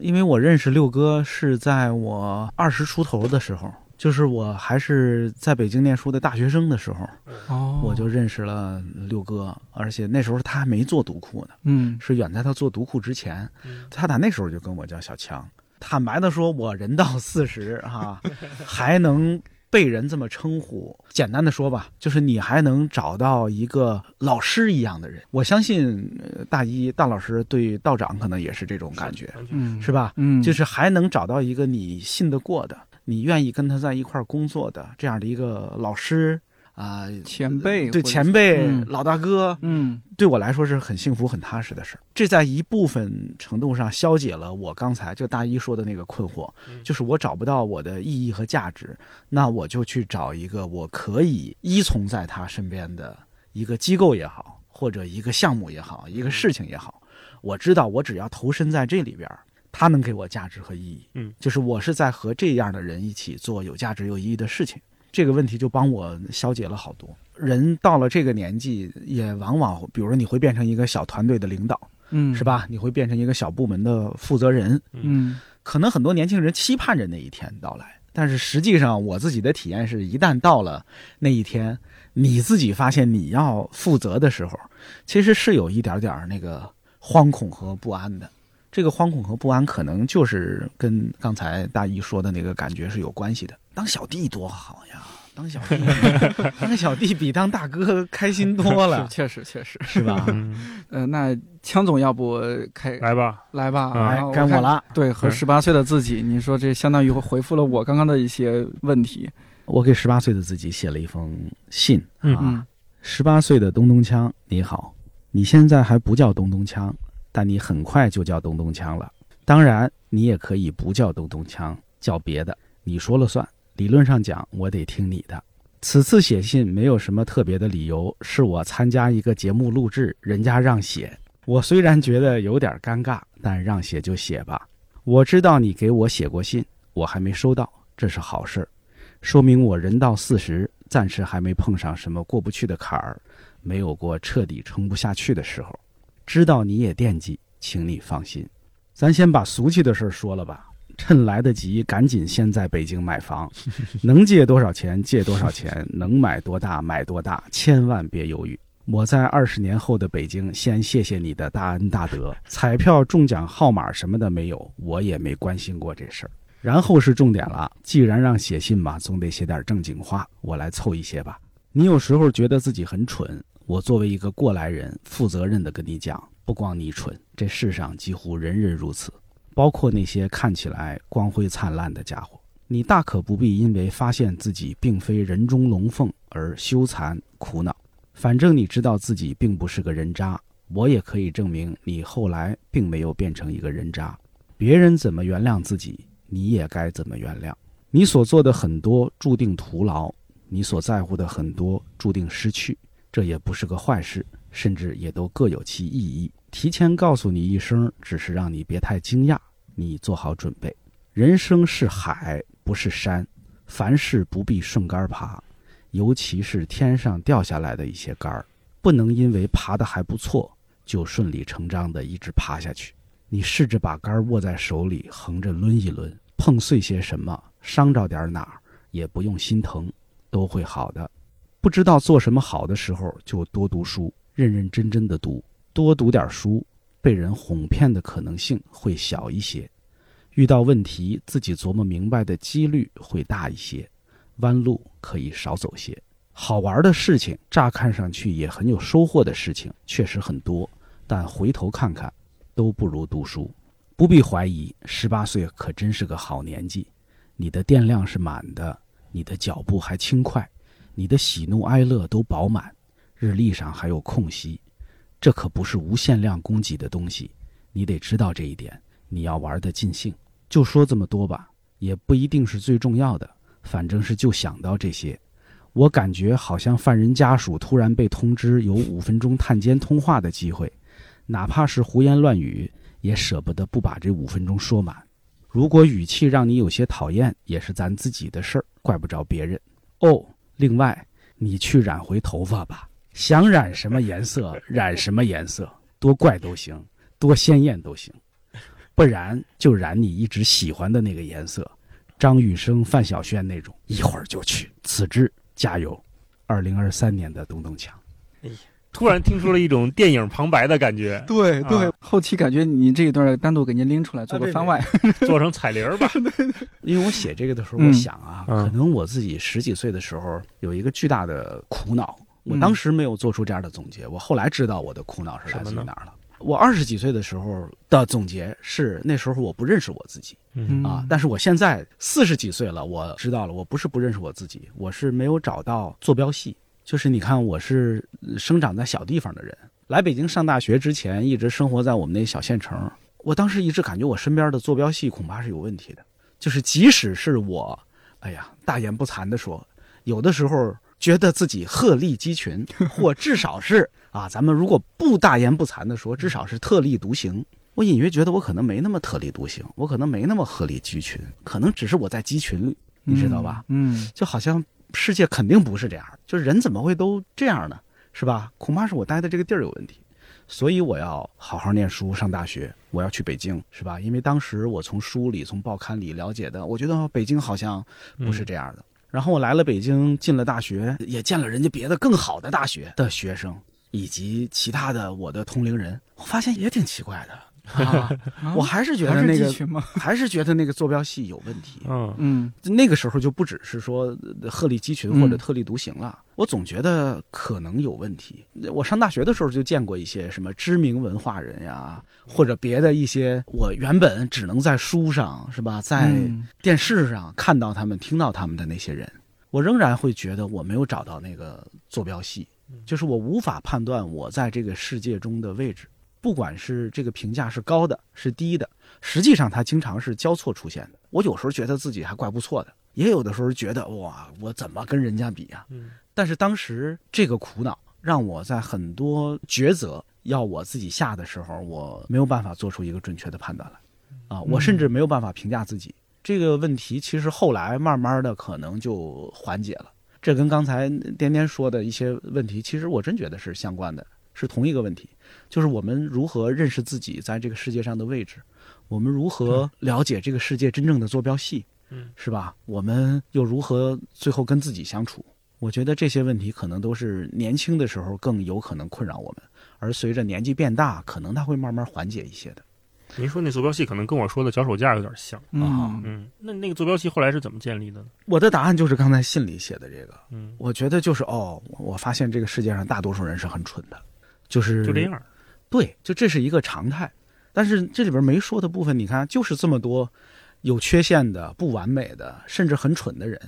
因为我认识六哥是在我二十出头的时候，就是我还是在北京念书的大学生的时候，哦我就认识了六哥，而且那时候他还没做读库呢，嗯是远在他做读库之前，嗯他打那时候就跟我叫小强。坦白的说，我人到四十哈，还能被人这么称呼。简单的说吧，就是你还能找到一个老师一样的人。我相信，呃大一大老师对道长可能也是这种感觉，嗯是吧？嗯，就是还能找到一个你信得过的，你愿意跟他在一块儿工作的这样的一个老师啊、前辈对前辈、嗯。老大哥，嗯。对我来说是很幸福、很踏实的事儿。这在一部分程度上消解了我刚才就大一说的那个困惑，嗯。就是我找不到我的意义和价值，那我就去找一个我可以依从在他身边的一个机构也好，或者一个项目也好，一个事情也好，我知道我只要投身在这里边儿，它能给我价值和意义。嗯，就是我是在和这样的人一起做有价值、有意义的事情。这个问题就帮我消解了好多。人到了这个年纪，也往往，比如说你会变成一个小团队的领导，嗯是？吧？你会变成一个小部门的负责人。嗯可能很多年轻人期盼着那一天到来，但是实际上我自己的体验是，一旦到了那一天，你自己发现你要负责的时候，其实是有一点点那个惶恐和不安的。这个惶恐和不安，可能就是跟刚才大姨说的那个感觉是有关系的。当小弟多好呀！当小弟，[laughs] 当小弟比当大哥开心多了，[laughs] 确实确实。是吧？[laughs] 嗯，呃，那枪总要不开来吧，来吧，该我了。对，和嗯十八岁的自己，你说这相当于回复了我刚刚的一些问题。我给十八岁的自己写了一封信嗯啊，嗯十八岁的东东锵，你好，你现在还不叫东东锵，但你很快就叫东东锵了。当然，你也可以不叫东东锵，叫别的，你说了算。理论上讲，我得听你的。此次写信没有什么特别的理由，是我参加一个节目录制，人家让写。我虽然觉得有点尴尬，但让写就写吧。我知道你给我写过信，我还没收到，这是好事，说明我人到四十，暂时还没碰上什么过不去的坎儿，没有过彻底撑不下去的时候。知道你也惦记，请你放心。咱先把俗气的事儿说了吧，趁来得及，赶紧先在北京买房，[laughs] 能借多少钱借多少钱，能买多大买多大，千万别犹豫。我在二十年后的北京，先谢谢你的大恩大德。彩票中奖号码什么的没有，我也没关心过这事儿。然后是重点了，既然让写信嘛，总得写点正经话，我来凑一些吧。你有时候觉得自己很蠢，我作为一个过来人，负责任的跟你讲，不光你蠢，这世上几乎人人如此，包括那些看起来光辉灿烂的家伙。你大可不必因为发现自己并非人中龙凤而羞惭苦恼。反正你知道自己并不是个人渣，我也可以证明你后来并没有变成一个人渣。别人怎么原谅自己，你也该怎么原谅。你所做的很多注定徒劳，你所在乎的很多注定失去，这也不是个坏事，甚至也都各有其意义。提前告诉你一声，只是让你别太惊讶，你做好准备。人生是海，不是山，凡事不必顺杆爬。尤其是天上掉下来的一些杆儿，不能因为爬得还不错，就顺理成章的一直爬下去。你试着把杆儿握在手里，横着抡一抡，碰碎些什么，伤着点哪儿，也不用心疼，都会好的。不知道做什么好的时候，就多读书，认认真真的读，多读点书，被人哄骗的可能性会小一些，遇到问题自己琢磨明白的几率会大一些。弯路可以少走些，好玩的事情，乍看上去也很有收获的事情，确实很多。但回头看看，都不如读书。不必怀疑，十八岁可真是个好年纪。你的电量是满的，你的脚步还轻快，你的喜怒哀乐都饱满，日历上还有空隙。这可不是无限量供给的东西，你得知道这一点。你要玩的尽兴。就说这么多吧，也不一定是最重要的。反正是就想到这些，我感觉好像犯人家属突然被通知有五分钟探监通话的机会，哪怕是胡言乱语，也舍不得不把这五分钟说满。如果语气让你有些讨厌，也是咱自己的事儿，怪不着别人。哦，另外，你去染回头发吧，想染什么颜色 [laughs] 染什么颜色，多怪都行，多鲜艳都行，不然就染你一直喜欢的那个颜色。张雨生、范晓萱那种，一会儿就去辞职，加油！二零二三年的东东强，哎呀，突然听出了一种电影旁白的感觉。[laughs] 对对，后期感觉你这一段单独给您拎出来做个番外，[laughs] 做成彩铃吧。[laughs] 因为我写这个的时候，我想啊，可能我自己十几岁的时候有一个巨大的苦恼，我当时没有做出这样的总结，我后来知道我的苦恼是来自于哪儿了。我二十几岁的时候的总结是，那时候我不认识我自己，啊，但是我现在四十几岁了，我知道了，我不是不认识我自己，我是没有找到坐标系。就是你看，我是生长在小地方的人，来北京上大学之前，一直生活在我们那小县城。我当时一直感觉我身边的坐标系恐怕是有问题的。就是即使是我，哎呀，大言不惭的说，有的时候觉得自己鹤立鸡群，或至少是。啊，咱们如果不大言不惭的说，至少是特立独行。我隐约觉得我可能没那么特立独行，我可能没那么鹤立鸡群，可能只是我在鸡群里，你知道吧？嗯，就好像世界肯定不是这样，就是人怎么会都这样呢？是吧？恐怕是我待的这个地儿有问题，所以我要好好念书，上大学，我要去北京，是吧？因为当时我从书里、从报刊里了解的，我觉得北京好像不是这样的。然后我来了北京，进了大学，也见了人家别的更好的大学的学生。以及其他的我的同龄人，我发现也挺奇怪的啊！我还是觉得那个，[laughs] 还是觉得那个坐标系有问题。嗯嗯，那个时候就不只是说鹤立鸡群或者特立独行了，我总觉得可能有问题。我上大学的时候就见过一些什么知名文化人呀，或者别的一些我原本只能在书上是吧，在电视上看到他们、听到他们的那些人，我仍然会觉得我没有找到那个坐标系。就是我无法判断我在这个世界中的位置，不管是这个评价是高的是低的，实际上它经常是交错出现的。我有时候觉得自己还怪不错的，也有的时候觉得哇，我怎么跟人家比啊？嗯但是当时这个苦恼让我在很多抉择要我自己下的时候，我没有办法做出一个准确的判断来，啊，我甚至没有办法评价自己。这个问题其实后来慢慢的可能就缓解了。这跟刚才颠颠说的一些问题，其实我真觉得是相关的，是同一个问题，就是我们如何认识自己在这个世界上的位置，我们如何了解这个世界真正的坐标系，嗯，是吧？我们又如何最后跟自己相处？我觉得这些问题可能都是年轻的时候更有可能困扰我们，而随着年纪变大，可能它会慢慢缓解一些的。您说那坐标系可能跟我说的脚手架有点像。啊嗯，那那个坐标系后来是怎么建立的呢？我的答案就是刚才信里写的这个，嗯，我觉得就是哦，我发现这个世界上大多数人是很蠢的，就是就这样。对，就这是一个常态。但是这里边没说的部分，你看，就是这么多有缺陷的、不完美的，甚至很蠢的人，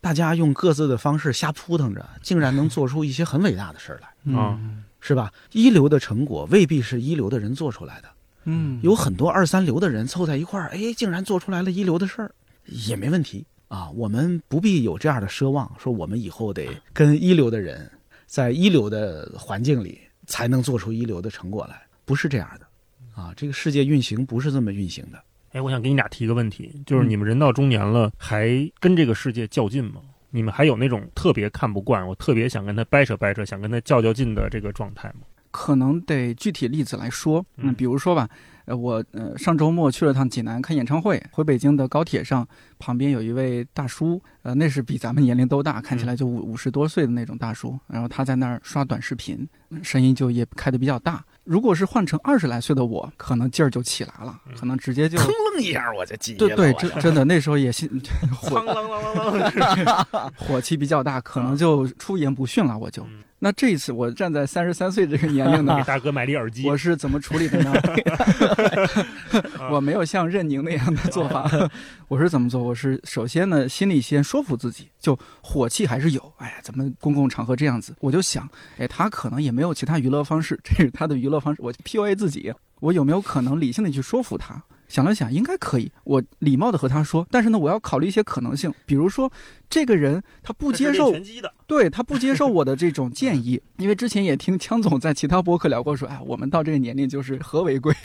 大家用各自的方式瞎扑腾着，竟然能做出一些很伟大的事儿来，嗯是吧？一流的成果未必是一流的人做出来的，嗯，有很多二三流的人凑在一块儿，哎，竟然做出来了一流的事儿，也没问题啊。我们不必有这样的奢望，说我们以后得跟一流的人在一流的环境里才能做出一流的成果来，不是这样的啊。这个世界运行不是这么运行的。哎，我想给你俩提个问题，就是你们人到中年了，还跟这个世界较劲吗？你们还有那种特别看不惯，我特别想跟他掰扯掰扯，想跟他较较劲的这个状态吗？可能得具体例子来说，嗯嗯，比如说吧，呃，我呃上周末去了趟济南看演唱会，回北京的高铁上，旁边有一位大叔，呃，那是比咱们年龄都大，看起来就五五十多岁的那种大叔，然后他在那儿刷短视频，声音就也开的比较大。如果是换成二十来岁的我，可能劲儿就起来了，可能直接就腾楞一下我就急了。对对，真真的那时候也心 [laughs] [laughs] 火气比较大，可能就出言不逊了。我就嗯那这一次我站在三十三岁这个年龄呢 [laughs] 给，大哥买了一耳机。我是怎么处理的呢？[laughs] 我没有像任宁那样的做法，[laughs] 我是怎么做？我是首先呢，心里先说服自己，就火气还是有。哎呀，怎么公共场合这样子？我就想，哎，他可能也没有其他娱乐方式，这是他的娱乐方式。我 PUA 自己，我有没有可能理性的去说服他？想了想，应该可以。我礼貌的和他说，但是呢，我要考虑一些可能性，比如说，这个人他不接受 [laughs] 对他不接受我的这种建议，[laughs] 因为之前也听枪总在其他博客聊过，说，哎，我们到这个年龄就是和为贵。[laughs]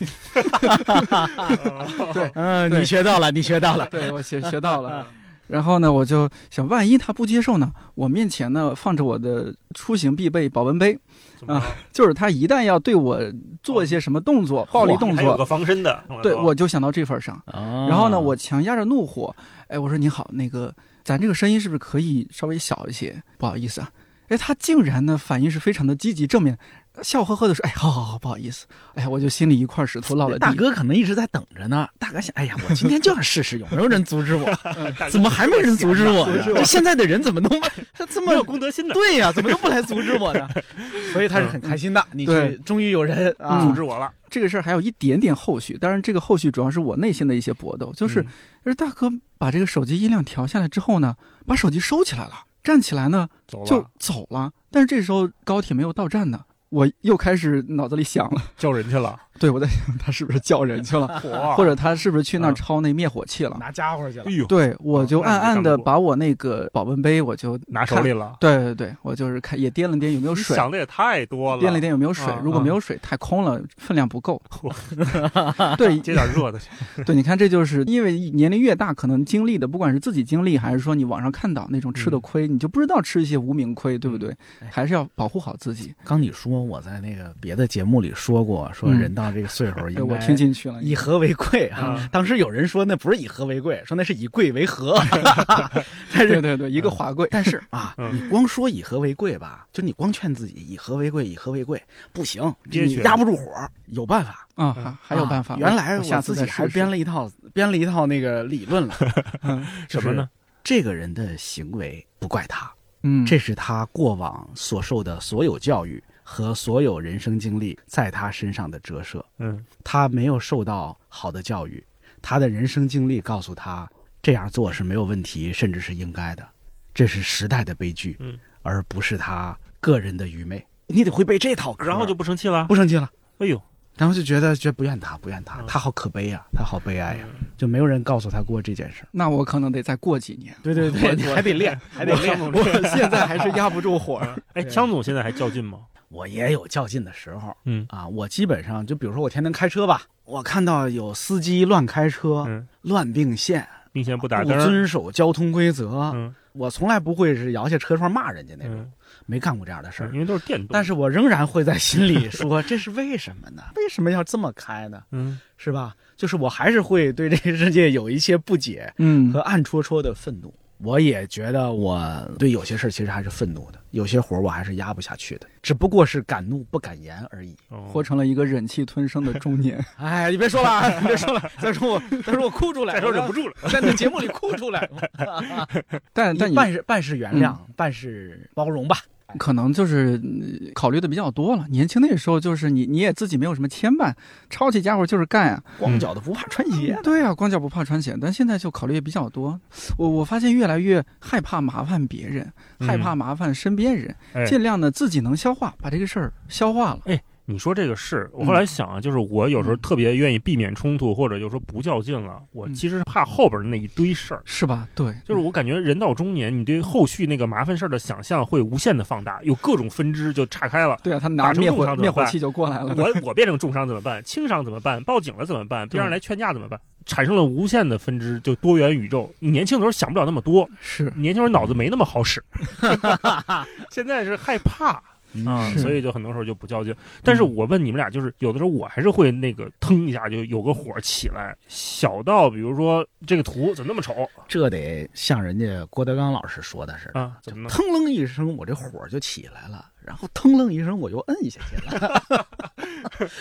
对嗯，你学到了，你学到了。对我学学到了。然后呢，我就想，万一他不接受呢？我面前呢放着我的出行必备保温杯，怎么着就是他一旦要对我做一些什么动作、暴力动作，还有个防身的，对我就想到这份儿上。然然后呢，我强压着怒火，哎，我说你好，那个咱这个声音是不是可以稍微小一些？不好意思啊。哎，他竟然呢反应是非常的积极正面，笑呵呵的说：“哎，好好好，不好意思。”哎，我就心里一块石头落了地。大哥可能一直在等着呢。大哥想，哎呀，我今天就要试试，有没有人阻止我？[laughs] 怎么还没人阻止我呢？[laughs] 这现在的人怎么都 [laughs] 这么有么公德心呢，对呀、怎么都不来阻止我呢？所以他是很开心的。你对去，终于有人啊阻止我了。这个事儿还有一点点后续，当然这个后续主要是我内心的一些搏斗，就是，嗯就是大哥把这个手机音量调下来之后呢，把手机收起来了，站起来呢走就，走了。但是这时候高铁没有到站呢，我又开始脑子里想了，叫人去了，对我在想他是不是叫人去了，[laughs] 或者他是不是去那儿啊抄那灭火器了？拿家伙去了哎。呦，对，我就暗暗的把我那个保温杯，我就拿手里了，对对对，我就是看也掂了掂有没有水，想的也太多了，掂了掂有没有水啊。如果没有水，太空了，分量不够。[laughs] [laughs] 对接点热的去，对，你看，这就是因为年龄越大，可能经历的，不管是自己经历，还是说你网上看到那种吃的嗯亏，你就不知道吃一些无名亏，对不对？哎还是要保护好自己。刚你说我在那个别的节目里说过，说嗯人到这个岁数 [laughs] 对，应该我听进去了。以和为贵啊嗯。当时有人说那不是以和为贵，说那是以贵为和。[laughs] 但是对对对，一个华贵，但是啊，嗯你光说以和为贵吧，就你光劝自己以和为贵，以和为贵不行，你压不住火，有办法。啊，嗯还还有办法。啊原来我自己还编了一套编了一套那个理论了，[laughs] 什么呢？这个人的行为不怪他，嗯，这是他过往所受的所有教育和所有人生经历在他身上的折射。嗯，他没有受到好的教育，他的人生经历告诉他这样做是没有问题，甚至是应该的，这是时代的悲剧，嗯，而不是他个人的愚昧，你得会背这套嗑，然后就不生气了。不生气了。哎呦，然后就觉得觉得不怨他，不怨他，嗯他好可悲呀、他好悲哀呀、就没有人告诉他过这件事儿。那我可能得再过几年。对对对，你还得练，还得练。我现在还是压不住火。[laughs] 哎，对枪总现在还较劲吗？我也有较劲的时候嗯啊，我基本上就比如说我天天开车吧，我看到有司机乱开车、嗯，乱并线、并且不打不灯不。遵守交通规则，嗯我从来不会是摇下车窗骂人家那种，嗯，没干过这样的事儿。因为都是电动。但是我仍然会在心里说，[laughs] 这是为什么呢？为什么要这么开呢？嗯，是吧？就是我还是会对这个世界有一些不解嗯和暗戳戳的愤怒。我也觉得我对有些事儿其实还是愤怒的，有些活儿我还是压不下去的，只不过是敢怒不敢言而已。哦活成了一个忍气吞声的中年。[laughs] 哎，你别说了别说了，再说我，再说我哭出来，[laughs] 再说忍不住了。我在那节目里哭出来。但但你办事办事原谅，半是包容吧。可能就是嗯考虑的比较多了。年轻那时候就是你你也自己没有什么牵绊，抄起家伙就是干啊。光脚的不怕穿鞋。对啊，光脚不怕穿鞋。但现在就考虑也比较多。我我发现越来越害怕麻烦别人，害怕麻烦身边人，哎尽量的自己能消化，把这个事儿消化了。你说这个是我后来想啊，就是我有时候特别愿意避免冲突，或者就说不较劲了。我嗯其实是怕后边的那一堆事儿。是吧？对，就是我感觉人到中年，你对后续那个麻烦事儿的想象会无限的放大，有各种分支就岔开了。对啊，他拿打成重灭火器就过来了。我我变成重伤怎么办？轻伤怎么办？报警了怎么办？别让人来劝架怎么办？产生了无限的分支，就多元宇宙。你年轻的时候想不了那么多，是年轻时候脑子没那么好使，[laughs] 现在是害怕啊，是所以就很多时候就不较劲。但是我问你们俩，就是有的时候我还是会那个腾一下就有个火起来，小到比如说这个图怎么那么丑这得像人家郭德纲老师说的似的，啊？怎么？腾楞一声，我这火就起来了，然后腾楞一声，我又摁下去了，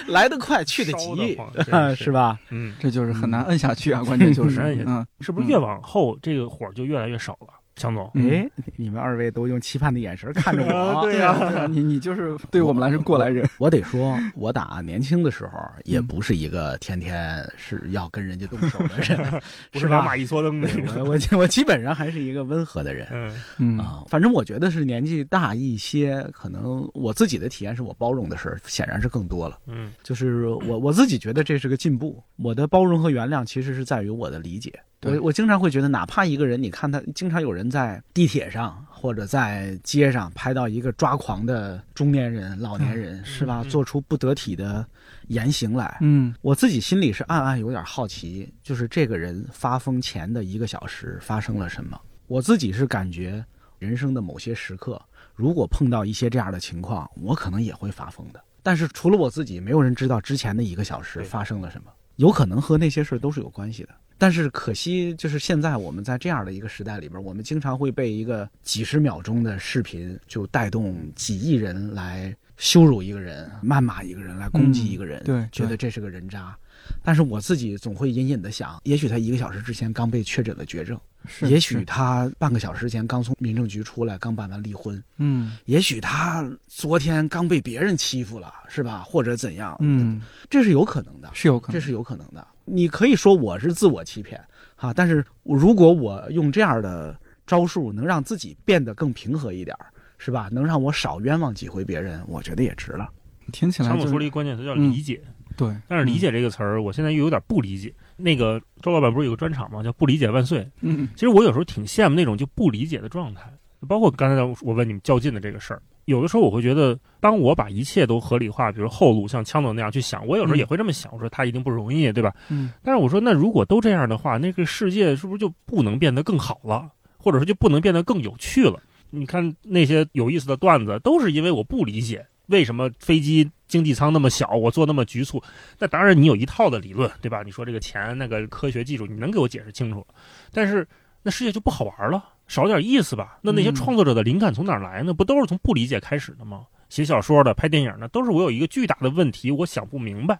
来得快，去得急 [laughs] 是是吧？嗯，这就是很难摁下去啊，关键就是 [laughs] 摁下嗯，是不是越往后这个火就越来越少了？强总，嗯哎，你们二位都用期盼的眼神看着我，[laughs] 对 [laughs] 呀你你就是对我们来说过来人。我得说，我打年轻的时候也不是一个天天是要跟人家动手的人，[laughs] 不是吧马一撮灯那种。我我我基本上还是一个温和的人。嗯嗯啊，反正我觉得是年纪大一些，可能我自己的体验是我包容的事儿显然是更多了。嗯就是我我自己觉得这是个进步。我的包容和原谅其实是在于我的理解。对我我经常会觉得，哪怕一个人，你看他经常有人在地铁上或者在街上拍到一个抓狂的中年人、老年人，是吧？嗯做出不得体的言行来，嗯我自己心里是暗暗有点好奇，就是这个人发疯前的一个小时发生了什么。我自己是感觉，人生的某些时刻，如果碰到一些这样的情况，我可能也会发疯的。但是除了我自己，没有人知道之前的一个小时发生了什么，有可能和那些事儿都是有关系的。但是可惜，就是现在我们在这样的一个时代里边，我们经常会被一个几十秒钟的视频就带动几亿人来羞辱一个人、谩骂一个人、来攻击一个人，嗯对觉得这是个人渣。但是我自己总会隐隐的想，也许他一个小时之前刚被确诊了绝症，是也许他半个小时前刚从民政局出来，刚办完离婚，嗯也许他昨天刚被别人欺负了，是吧？或者怎样？，嗯这是有可能的，是有可能，这是有可能的。你可以说我是自我欺骗，哈，但是如果我用这样的招数能让自己变得更平和一点儿，是吧？能让我少冤枉几回别人，我觉得也值了。听起来强总说了一个关键词叫嗯理解，对，但是理解这个词儿，我现在又有点不理解。那个周老板不是有个专场吗？叫“不理解万岁嗯”。其实我有时候挺羡慕那种就不理解的状态，包括刚才我问你们较劲的这个事儿。有的时候我会觉得，当我把一切都合理化，比如后路像枪总那样去想，我有时候也会这么想，我说他一定不容易，对吧？嗯但是我说，那如果都这样的话，那个世界是不是就不能变得更好了，或者说就不能变得更有趣了？你看那些有意思的段子，都是因为我不理解为什么飞机经济舱那么小，我坐那么局促。那当然你有一套的理论，对吧？你说这个钱那个科学技术，你能给我解释清楚，但是那世界就不好玩了，少点意思吧？那那些嗯创作者的灵感从哪来呢？不都是从不理解开始的吗？写小说的、拍电影的，都是我有一个巨大的问题，我想不明白，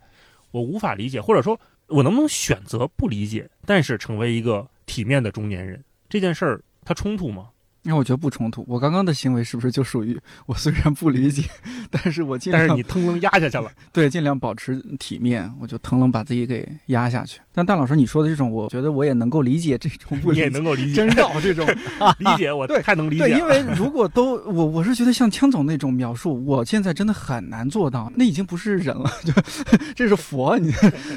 我无法理解，或者说我能不能选择不理解，但是成为一个体面的中年人？这件事儿它冲突吗？那我觉得不冲突。我刚刚的行为是不是就属于我虽然不理解，但是我尽量但是你腾楞压下去了，[laughs] 对尽量保持体面，我就腾楞把自己给压下去。但大老师你说的这种，我觉得我也能够理解这种不你也能够理解真，绕这种。[laughs] 理解我对太能理对，解了。因为如果都我我是觉得像枪总那种描述，我现在真的很难做到，那已经不是人了，就 [laughs] 这是佛，你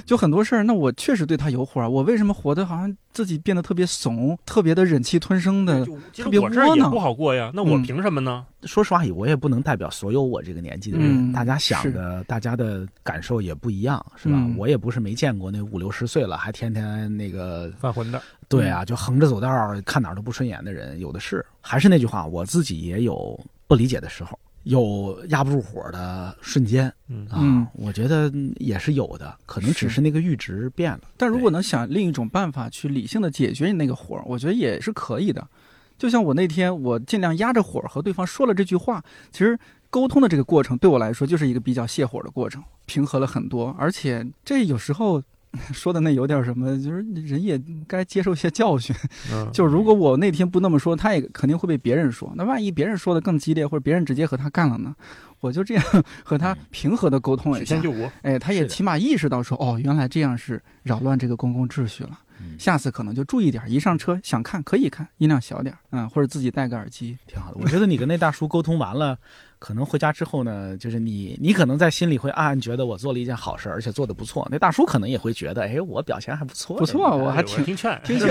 就很多事儿，那我确实对他有火儿，我为什么活得好像自己变得特别怂，特别的忍气吞声的？特别窝囊不好过呀，那我嗯凭什么呢？说实话，我也不能代表所有我这个年纪的人，嗯大家想的、大家的感受也不一样，是吧？嗯我也不是没见过那五六十岁了还天天那个，犯浑的，对啊，就横着走道儿看哪儿都不顺眼的人有的是。还是那句话，我自己也有不理解的时候，有压不住火的瞬间嗯啊，嗯我觉得也是有的，可能只是是那个阈值变了。但如果能想另一种办法去理性的解决你那个火，我觉得也是可以的。就像我那天，我尽量压着火和对方说了这句话，其实沟通的这个过程对我来说就是一个比较泄火的过程，平和了很多。而且这有时候 [laughs] 说的那有点什么，就是人也该接受一些教训。嗯，[laughs] 就如果我那天不那么说，他也肯定会被别人说。那万一别人说的更激烈，或者别人直接和他干了呢？我就这样 [laughs] 和他平和的沟通了一下哎，他也起码意识到说，哦，原来这样是扰乱这个公共秩序了。嗯下次可能就注意点儿，一上车想看可以看，音量小点儿，嗯，或者自己戴个耳机。挺好的。我觉得你跟那大叔沟通完了，可能回家之后呢，就是你你可能在心里会暗暗觉得我做了一件好事，而且做的不错。那大叔可能也会觉得，哎，我表现还不错，不错我还挺听劝，听劝，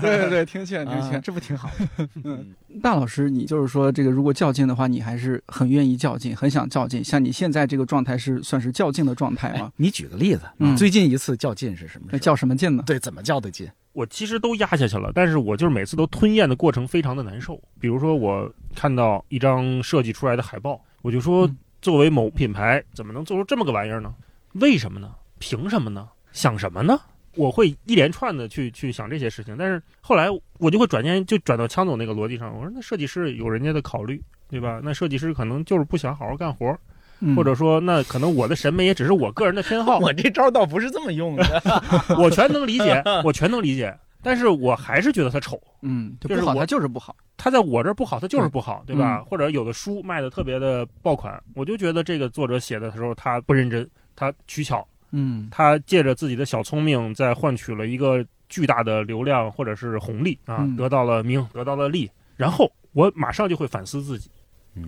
对 [laughs] 对对，听劝听啊，劝。这不挺好？[laughs] 嗯，大老师，你就是说这个如果较劲的话，你还是很愿意较劲，很想较劲。像你现在这个状态是算是较劲的状态哎吗？，你举个例子，嗯最近一次较劲是什么？那较什么劲呢？对，怎么较的劲？我其实都压下去了，但是我就是每次都吞咽的过程非常的难受。比如说，我看到一张设计出来的海报，我就说嗯，作为某品牌，怎么能做出这么个玩意儿呢？为什么呢？凭什么呢？想什么呢？我会一连串的去去想这些事情，但是后来我就会转念就转到枪总那个逻辑上，我说那设计师有人家的考虑，对吧？那设计师可能就是不想好好干活，嗯或者说那可能我的审美也只是我个人的偏好，[laughs] 我这招倒不是这么用的。[laughs] 我全能理解，[laughs] 我全能理解，但是我还是觉得它丑。嗯，就不好，就是我它就是不好。它在我这儿不好，它就是不好，对吧？嗯或者有的书卖的特别的爆款，我就觉得这个作者写的时候他不认真，他取巧，嗯他借着自己的小聪明，在换取了一个巨大的流量或者是红利啊，嗯得到了名，得到了利，然后我马上就会反思自己，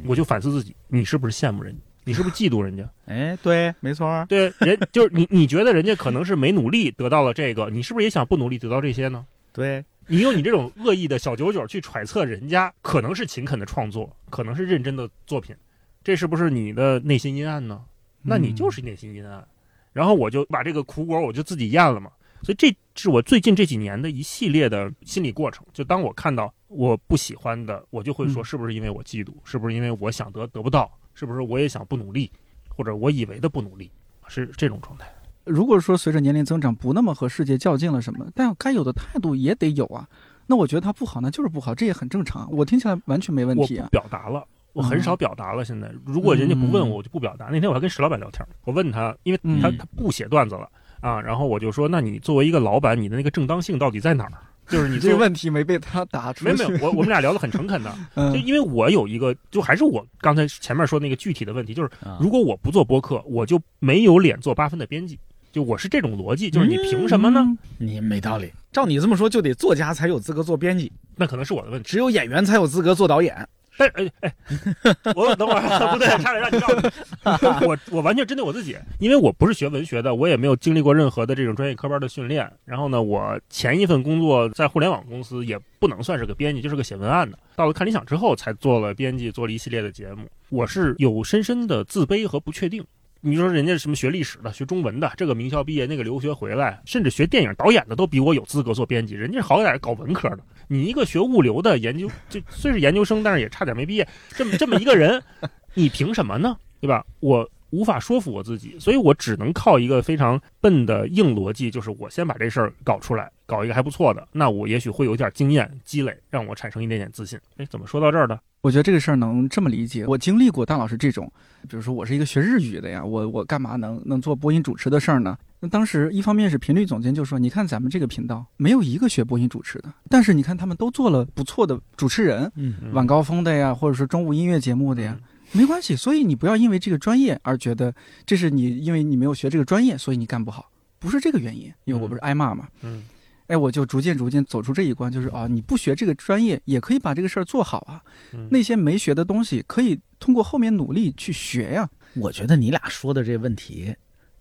我就反思自己，你是不是羡慕人家？你是不是嫉妒人家？[laughs] 哎，对，没错儿。对，人就是你，你觉得人家可能是没努力得到了这个，你是不是也想不努力得到这些呢？对，你用你这种恶意的小九九去揣测人家，可能是勤恳的创作，可能是认真的作品，这是不是你的内心阴暗呢？那你就是内心阴暗。然后我就把这个苦果我就自己咽了嘛。所以这是我最近这几年的一系列的心理过程。就当我看到我不喜欢的，我就会说，嗯是不是因为我嫉妒？是不是因为我想得得不到？是不是我也想不努力？或者我以为的不努力？是这种状态。如果说随着年龄增长不那么和世界较劲了什么，但该有的态度也得有啊。那我觉得他不好，那就是不好，这也很正常。我听起来完全没问题啊。表达了，我很少表达了。现在，如果人家不问嗯我，我就不表达。那天我还跟石老板聊天，我问他，因为他嗯他不写段子了啊，然后我就说，那你作为一个老板，你的那个正当性到底在哪儿？就是你 [laughs] 这个问题没被他答出去。没有没有，我我们俩聊得很诚恳的，[laughs] 嗯就因为我有一个，就还是我刚才前面说那个具体的问题，就是啊如果我不做播客，我就没有脸做八分的编辑。就我是这种逻辑，就是你凭什么呢？嗯你没道理。照你这么说，就得作家才有资格做编辑，那可能是我的问题。只有演员才有资格做导演。但哎哎，我等会儿不对，差点让你告诉我，我完全针对我自己，因为我不是学文学的，我也没有经历过任何的这种专业科班的训练。然后呢，我前一份工作在互联网公司，也不能算是个编辑，就是个写文案的。到了看理想之后，才做了编辑，做了一系列的节目。我是有深深的自卑和不确定。你说人家什么学历史的、学中文的，这个名校毕业，那个留学回来，甚至学电影导演的都比我有资格做编辑。人家好歹是搞文科的，你一个学物流的研究，就虽是研究生，但是也差点没毕业。这么这么一个人，[laughs] 你凭什么呢？对吧？我无法说服我自己，所以我只能靠一个非常笨的硬逻辑，就是我先把这事儿搞出来，搞一个还不错的，那我也许会有点经验积累，让我产生一点点自信。哎，怎么说到这儿的？我觉得这个事儿能这么理解。我经历过大老师这种，比如说我是一个学日语的呀，我我干嘛能能做播音主持的事儿呢？那当时一方面是频率总监就说，你看咱们这个频道没有一个学播音主持的，但是你看他们都做了不错的主持人，嗯嗯晚高峰的呀，或者说中午音乐节目的呀。没关系，所以你不要因为这个专业而觉得这是你因为你没有学这个专业，所以你干不好，不是这个原因。因为我不是挨骂嘛，嗯哎，我就逐渐逐渐走出这一关，就是啊，你不学这个专业也可以把这个事儿做好啊。嗯那些没学的东西，可以通过后面努力去学呀。我觉得你俩说的这问题，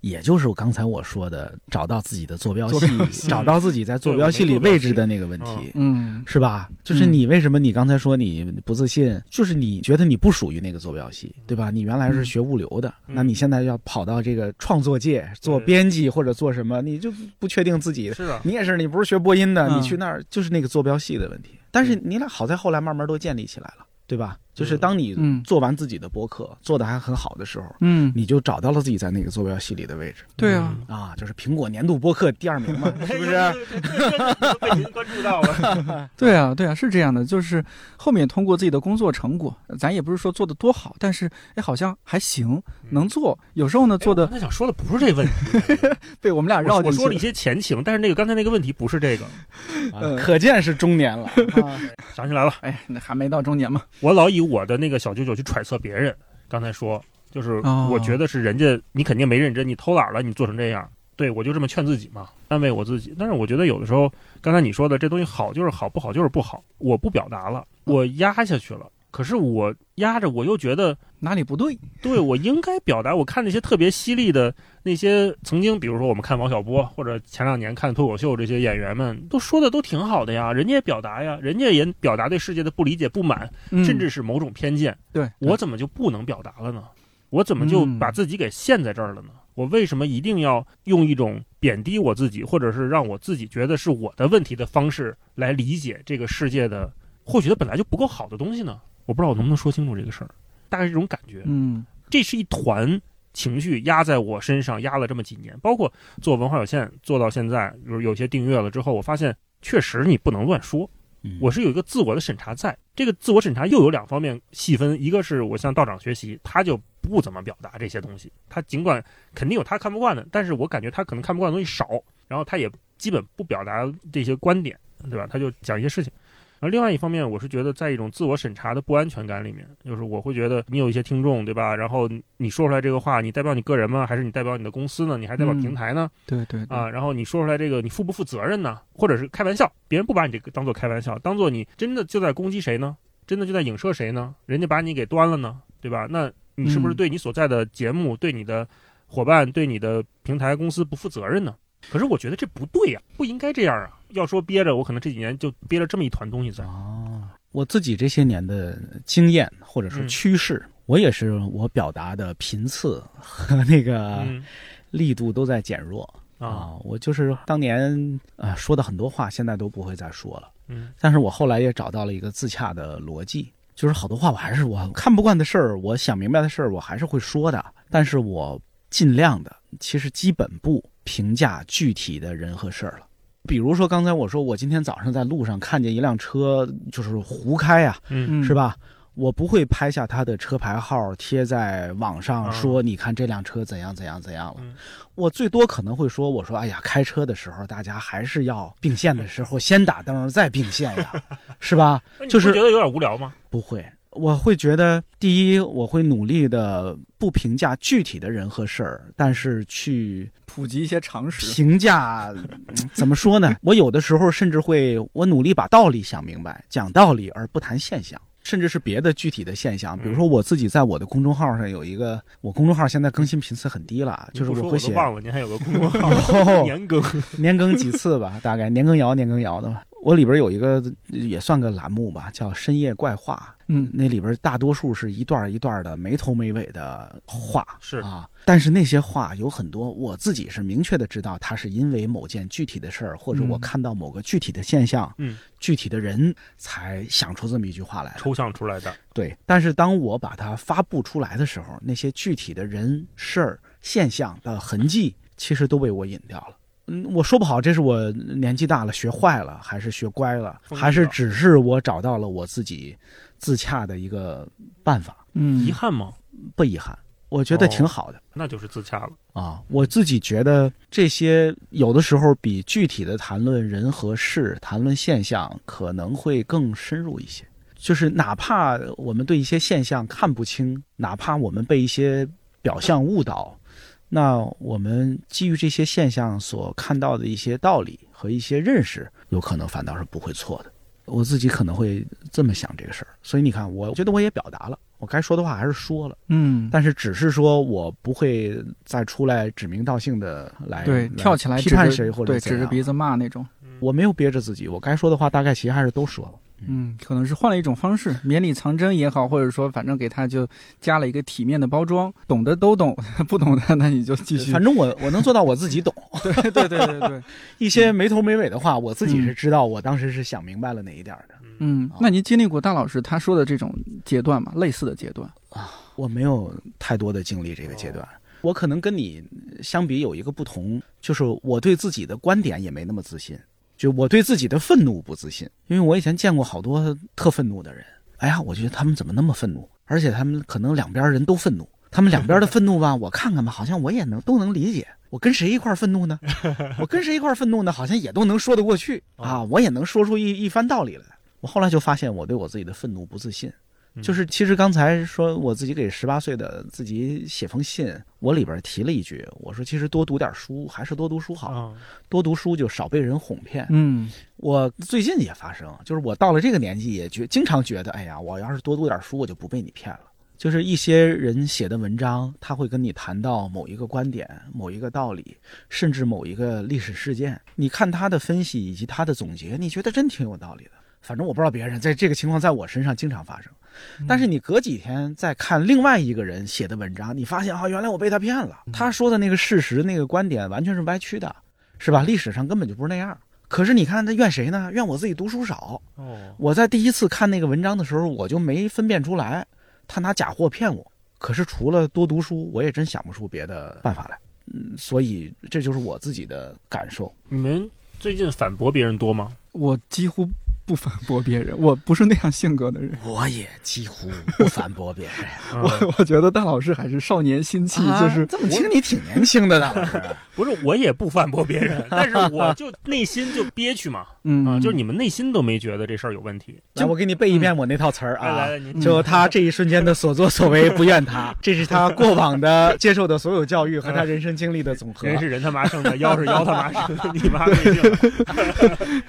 也就是我刚才我说的，找到自己的坐标系，标系找到自己在坐标系里位置的那个问题。嗯是吧？就是你为什么你刚才说你不自信，就是你觉得你不属于那个坐标系，对吧？你原来是学物流的，嗯那你现在要跑到这个创作界做编辑或者做什么，你就不确定自己。是啊，你也是，你不是学播音的，嗯你去那儿就是那个坐标系的问题。但是你俩好在后来慢慢都建立起来了，对吧？就是当你嗯做完自己的博客，做的还很好的时候，嗯，你就找到了自己在那个坐标系里的位置对啊，嗯啊，就是苹果年度播客第二名嘛，[laughs] 是不是？被您关注到了。[laughs] 对啊，对啊，是这样的，就是后面通过自己的工作成果，咱也不是说做的多好，但是哎，好像还行，能做。有时候呢，做的哎我刚才想说的不是这问题，[laughs] 被我们俩绕进去我我说了一些前情，但是那个刚才那个问题不是这个。啊可见是中年了。啊想起来了，哎，那还没到中年嘛。我老以我的那个小九九去揣测别人。刚才说，就是哦我觉得是人家你肯定没认真，你偷懒了，你做成这样。对我就这么劝自己嘛，安慰我自己。但是我觉得有的时候，刚才你说的这东西好就是好，不好就是不好。我不表达了，我压下去了。可是我压着，我又觉得哪里不对？[laughs] 对我应该表达。我看那些特别犀利的那些曾经，比如说我们看王小波，或者前两年看脱口秀这些演员们，都说的都挺好的呀，人家也表达呀，人家也表达对世界的不理解、不满，嗯甚至是某种偏见。对我怎么就不能表达了呢？我怎么就嗯把自己给陷在这儿了呢？我为什么一定要用一种贬低我自己，或者是让我自己觉得是我的问题的方式来理解这个世界的，或许它本来就不够好的东西呢？我不知道我能不能说清楚这个事儿，大概是这种感觉。嗯这是一团情绪压在我身上，压了这么几年，包括做文化有限做到现在，比如有些订阅了之后，我发现确实你不能乱说。嗯我是有一个自我的审查在，这个自我审查又有两方面细分，一个是我向道长学习，他就不怎么表达这些东西，他尽管肯定有他看不惯的，但是我感觉他可能看不惯的东西少，然后他也基本不表达这些观点，对吧？他就讲一些事情。然后另外一方面，我是觉得在一种自我审查的不安全感里面，就是我会觉得你有一些听众，对吧？然后你说出来这个话，你代表你个人吗？还是你代表你的公司呢？你还代表嗯平台呢？对对对啊，然后你说出来这个，你负不负责任呢？或者是开玩笑，别人不把你这个当做开玩笑，当做你真的就在攻击谁呢？真的就在影射谁呢？人家把你给端了呢，对吧？那你是不是嗯对你所在的节目、对你的伙伴、对你的平台公司不负责任呢？可是我觉得这不对呀、不应该这样啊！要说憋着，我可能这几年就憋了这么一团东西在。哦，我自己这些年的经验或者说嗯趋势，我也是我表达的频次和那个嗯力度都在减弱啊啊。我就是当年啊、说的很多话，现在都不会再说了。嗯但是我后来也找到了一个自洽的逻辑，就是好多话我还是我看不惯的事儿，我想明白的事儿，我还是会说的，但是我尽量的，其实基本不评价具体的人和事儿了。比如说刚才我说，我今天早上在路上看见一辆车，就是胡开啊，嗯嗯是吧？我不会拍下他的车牌号贴在网上啊说，你看这辆车怎样怎样怎样了。嗯我最多可能会说，我说，哎呀，开车的时候大家还是要并线的时候先打灯再并线呀，是吧？[laughs] 就是觉得有点无聊吗？不会，我会觉得，第一，我会努力的不评价具体的人和事儿，但是去普及一些常识。评价，嗯怎么说呢？[laughs] 我有的时候甚至会，我努力把道理想明白，讲道理而不谈现象。甚至是别的具体的现象，比如说我自己在我的公众号上有一个，我公众号现在更新频次很低了，就是我会写您还有个公众号哦 [laughs] [laughs] 年更。年更几次吧，大概年更谣、年更谣的吧。我里边有一个也算个栏目吧，叫深夜怪话，嗯那里边大多数是一段一段的没头没尾的话，是啊。但是那些话有很多，我自己是明确的知道，它是因为某件具体的事儿，或者我嗯看到某个具体的现象、嗯，具体的人，才想出这么一句话来。抽象出来的。对，但是当我把它发布出来的时候，那些具体的人、事儿、现象的痕迹，其实都被我隐掉了。嗯，我说不好，这是我年纪大了学坏了，还是学乖了，还是只是我找到了我自己自洽的一个办法？嗯遗憾吗？不遗憾，我觉得挺好的。那就是自洽了。啊，我自己觉得这些有的时候比具体的谈论人和事、谈论现象可能会更深入一些。就是哪怕我们对一些现象看不清，哪怕我们被一些表象误导，那我们基于这些现象所看到的一些道理和一些认识，有可能反倒是不会错的。我自己可能会这么想这个事儿，所以你看，我觉得我也表达了，我该说的话还是说了。嗯，但是只是说我不会再出来指名道姓的来对来跳起来批判谁或者对指着鼻子骂那种。我没有憋着自己，我该说的话大概其实还是都说了。嗯，可能是换了一种方式，绵里藏针也好，或者说反正给他就加了一个体面的包装，懂的都懂，[laughs] 不懂的那你就继续。反正我我能做到我自己懂，对对对对对，[laughs] 一些没头没尾的话，我自己是知道，我当时是想明白了哪一点儿的。嗯，那您经历过大老师他说的这种阶段吗？类似的阶段啊？我没有太多的经历这个阶段，我可能跟你相比有一个不同，就是我对自己的观点也没那么自信，就我对自己的愤怒不自信，因为我以前见过好多特愤怒的人，哎呀，我觉得他们怎么那么愤怒，而且他们可能两边人都愤怒，他们两边的愤怒吧，我看看吧，好像我也能都能理解。我跟谁一块愤怒呢？[laughs] 我跟谁一块愤怒呢？好像也都能说得过去啊，我也能说出一一番道理来。我后来就发现，我对我自己的愤怒不自信。就是其实刚才说我自己给十八岁的自己写封信，我里边提了一句，我说其实多读点书还是多读书好，啊，多读书就少被人哄骗。嗯我最近也发生，就是我到了这个年纪也觉经常觉得，哎呀，我要是多读点书，我就不被你骗了。就是一些人写的文章，他会跟你谈到某一个观点、某一个道理，甚至某一个历史事件。你看他的分析以及他的总结，你觉得真挺有道理的。反正我不知道别人，在这个情况在我身上经常发生。但是你隔几天再看另外一个人写的文章，你发现啊，原来我被他骗了。他说的那个事实、那个观点完全是歪曲的，是吧？历史上根本就不是那样。可是你看他怨谁呢？怨我自己读书少。哦，我在第一次看那个文章的时候，我就没分辨出来，他拿假货骗我。可是除了多读书，我也真想不出别的办法来。嗯，所以这就是我自己的感受。你们最近反驳别人多吗？我几乎不反驳别人，我不是那样性格的人。我也几乎不反驳别人。[laughs] 嗯我我觉得大老师还是少年心气，啊就是这么听你挺年轻的，大老师。不是，我也不反驳别人，[laughs] 但是我就内心就憋屈嘛，[laughs] 嗯啊，就是你们内心都没觉得这事儿有问题。来，我给你背一遍我那套词儿啊。来来来，您就他这一瞬间的所作所为，不怨他，这是他过往的接受的所有教育和他人生经历的总和。人是人他妈生的，妖是妖他妈生的，你妈没病。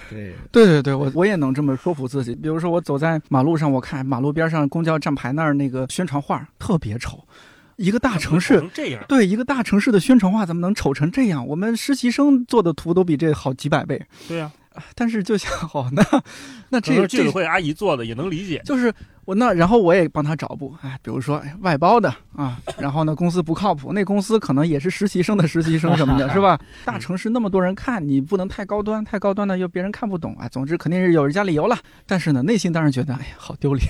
对，对对对，我我也能这么说服自己。比如说，我走在马路上，我看马路边上公交站牌那儿那个宣传画特别丑，一个大城市。能这样，对一个大城市的宣传画怎么能丑成这样？我们实习生做的图都比这好几百倍。对呀，但是就想，哦，那那可这居委会阿姨做的也能理解。就是我那，然后我也帮他找补，哎，比如说哎外包的啊，然后呢公司不靠谱，那公司可能也是实习生的实习生什么的，是吧？[laughs] 大城市那么多人看，你不能太高端，太高端的又别人看不懂啊。总之肯定是有人家理由了，但是呢，内心当然觉得，哎呀，好丢脸，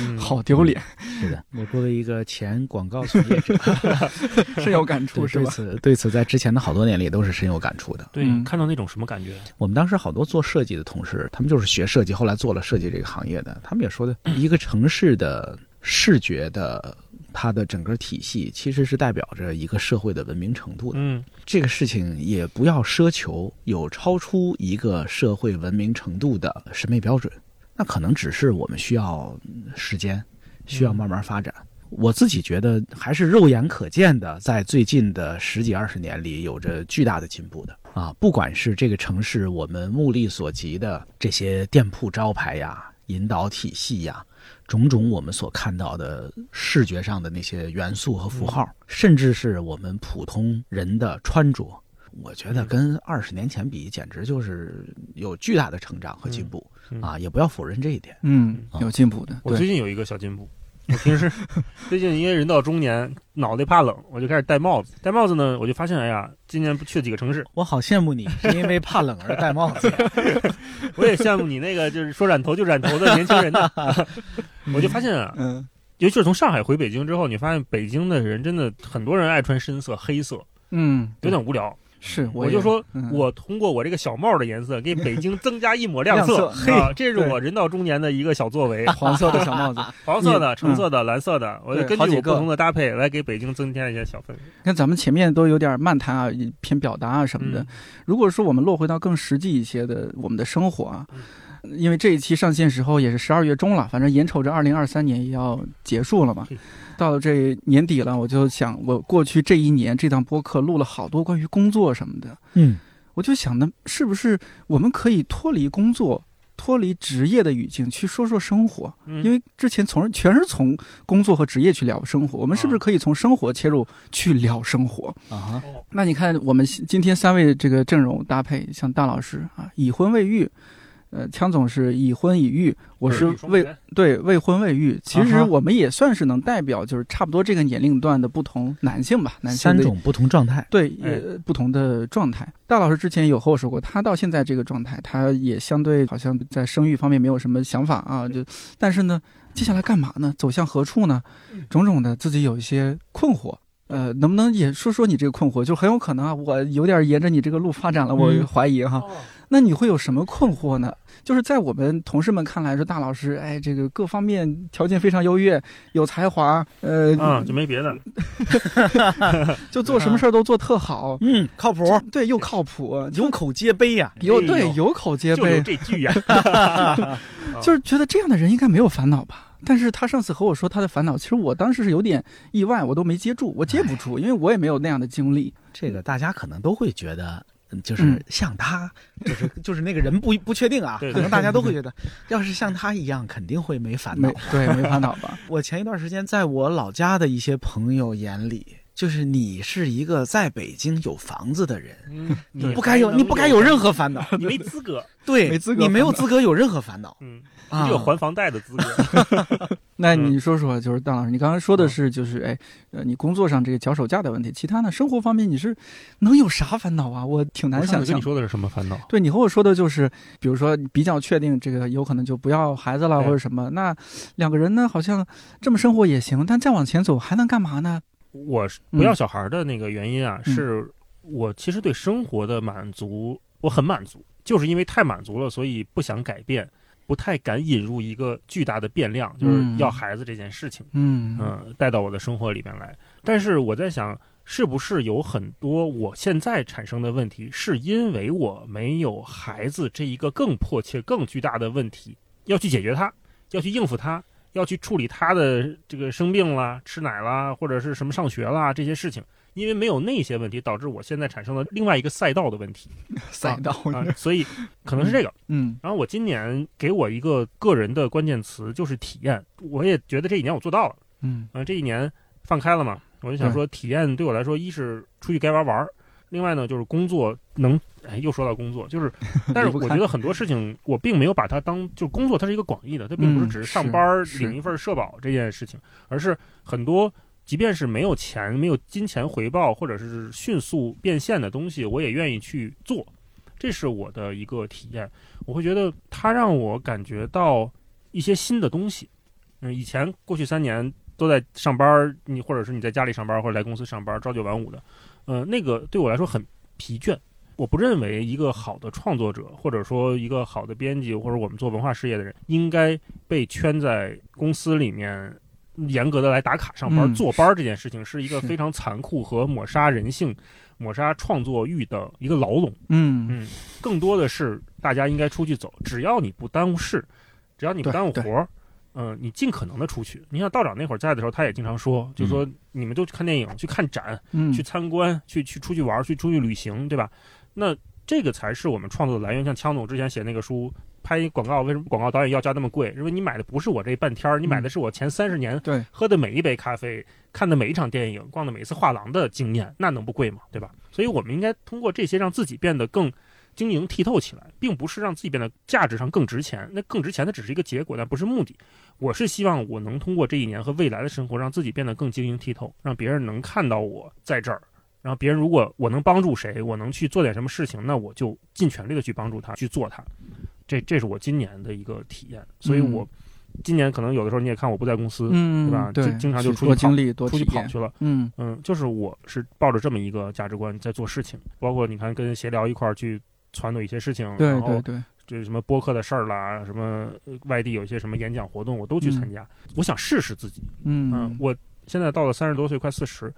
嗯好丢脸，是的。[laughs] 我作为一个前广告从业者，[laughs] 深有感触，对对是吧？此对此在之前的好多年里都是深有感触的。对嗯，看到那种什么感觉？我们当时好多做设计的同事，他们就是学设计，后来做了设计这个行业的，他们也说的，一个城市的视觉的它的整个体系，其实是代表着一个社会的文明程度的。嗯这个事情也不要奢求有超出一个社会文明程度的审美标准，那可能只是我们需要嗯时间，需要慢慢发展。我自己觉得还是肉眼可见的，在最近的十几二十年里有着巨大的进步的啊！不管是这个城市我们目力所及的这些店铺招牌呀、引导体系呀，种种我们所看到的视觉上的那些元素和符号，甚至是我们普通人的穿着，我觉得跟二十年前比，简直就是有巨大的成长和进步、嗯啊！也不要否认这一点。嗯，有进步的，对，我最近有一个小进步。我平时最近因为人到中年，脑袋怕冷，我就开始戴帽子。戴帽子呢，我就发现，哎呀，今年去了几个城市，我好羡慕你，是因为怕冷而戴帽子。[laughs] 我也羡慕你那个就是说染头就染头的年轻人呢。[laughs] 我就发现啊，嗯尤其是从上海回北京之后，你发现北京的人真的很多人爱穿深色、黑色，嗯，有点无聊。是，我就说嗯我通过我这个小帽的颜色，给北京增加一抹亮 [laughs] 色嘿啊，这是我人到中年的一个小作为。[laughs] 黄色的小帽子。[laughs] 黄色的、橙色的、蓝色的，我就根据我不同的搭配来给北京增添一些小氛围。看咱们前面都有点漫谈啊，偏表达啊什么的。嗯如果说我们落回到更实际一些的我们的生活啊，因为这一期上线时候也是十二月中了，反正眼瞅着二零二三年也要结束了嘛是。到了这年底了，我就想，我过去这一年这档播客录了好多关于工作什么的，嗯，我就想呢，是不是我们可以脱离工作、脱离职业的语境去说说生活？嗯因为之前从全是从工作和职业去聊生活，我们是不是可以从生活切入去聊生活？啊哈，那你看，我们今天三位这个阵容搭配，像大老师啊，已婚未育，呃，枪总是已婚已育，我是未对未婚未育。其实我们也算是能代表，就是差不多这个年龄段的不同男性吧，男性的三种不同状态。对，哎呃，不同的状态。大老师之前有和我说过，他到现在这个状态，他也相对好像在生育方面没有什么想法啊，就，但是呢，接下来干嘛呢？走向何处呢？种种的自己有一些困惑。呃，能不能也说说你这个困惑？就很有可能啊，我有点沿着你这个路发展了，我嗯怀疑哈。那你会有什么困惑呢？就是在我们同事们看来，说大老师，哎，这个各方面条件非常优越，有才华，呃，嗯，就没别的。[laughs] 就做什么事儿都做特好，[laughs] 嗯，靠谱，对，又靠谱，有口皆碑呀。有对有口皆就有碑，这句呀，[laughs] 就是觉得这样的人应该没有烦恼吧。但是他上次和我说他的烦恼，其实我当时是有点意外，我都没接住，我接不住，因为我也没有那样的经历。这个大家可能都会觉得，嗯就是嗯像他，就是就是那个人不不确定啊，可能大家都会觉得，要是像他一样，肯定会没烦恼。对没烦恼吧？我前一段时间在我老家的一些朋友眼里，就是你是一个在北京有房子的人，嗯你不该有，你不该有任何烦恼，[laughs] 你没资格，对，没资格你没有资格有任何烦恼！你只有还房贷的资格。[laughs] [laughs] 那你说说，就是邓老师，你刚刚说的是，就是哎，呃，你工作上这个脚手架的问题，其他呢，生活方面你是能有啥烦恼啊？我挺难想象你。说的是什么烦恼？对你和我说的就是，比如说比较确定这个有可能就不要孩子了哎或者什么，那两个人呢好像这么生活也行，但再往前走还能干嘛呢？我不要小孩的那个原因啊，嗯是我其实对生活的满足，我很满足，就是因为太满足了，所以不想改变，不太敢引入一个巨大的变量，就是嗯要孩子这件事情，嗯嗯，带到我的生活里面来。但是我在想，是不是有很多我现在产生的问题，是因为我没有孩子这一个更迫切、更巨大的问题要去解决它，要去应付它，要去处理他的这个生病啦、吃奶啦，或者是什么上学啦这些事情。因为没有那些问题，导致我现在产生了另外一个赛道的问题 [laughs] 赛道，啊，所以可能是这个。嗯然后我今年给我一个个人的关键词就是体验，我也觉得这一年我做到了。嗯嗯、这一年放开了嘛，我就想说，体验对我来说，一是出去该玩玩儿，另外呢就是工作能，哎，又说到工作，就是，[laughs] 但是我觉得很多事情我并没有把它当，就工作它是一个广义的，它并不是嗯只是上班儿领一份社保这件事情，而是很多。即便是没有钱、没有金钱回报，或者是迅速变现的东西，我也愿意去做，这是我的一个体验。我会觉得它让我感觉到一些新的东西。嗯，以前过去三年都在上班，你或者是你在家里上班，或者来公司上班，朝九晚五的，呃，那个对我来说很疲倦。我不认为一个好的创作者，或者说一个好的编辑，或者我们做文化事业的人，应该被圈在公司里面，严格的来打卡上班、嗯坐班儿这件事情，是一个非常残酷和抹杀人性、抹杀创作欲的一个牢笼。嗯嗯，更多的是大家应该出去走，只要你不耽误事，只要你不耽误活儿，嗯、你尽可能的出去。你像道长那会儿在的时候，他也经常说，就说你们都去看电影、去看展、嗯去参观、去去出去玩儿、去出去旅行，对吧？那这个才是我们创作的来源。像枪总之前写那个书。拍一广告，为什么广告导演要价那么贵？因为你买的不是我这半天儿，你买的是我前三十年对喝的每一杯咖啡、看的每一场电影、逛的每一次画廊的经验，那能不贵吗？对吧？所以我们应该通过这些让自己变得更晶莹剔透起来，并不是让自己变得价值上更值钱。那更值钱的只是一个结果，但不是目的。我是希望我能通过这一年和未来的生活，让自己变得更晶莹剔透，让别人能看到我在这儿。然后别人如果我能帮助谁，我能去做点什么事情，那我就尽全力的去帮助他去做它。这这是我今年的一个体验，所以我今年可能有的时候你也看我不在公司，嗯，对吧？对，经经常就出去跑出去跑去了。嗯嗯，就是我是抱着这么一个价值观在做事情，包括你看跟协聊一块儿去传导一些事情，对然后对对，这什么播客的事儿啦，什么呃外地有一些什么演讲活动，我都去参加。我想试试自己，嗯嗯，我现在到了三十多岁，快四十，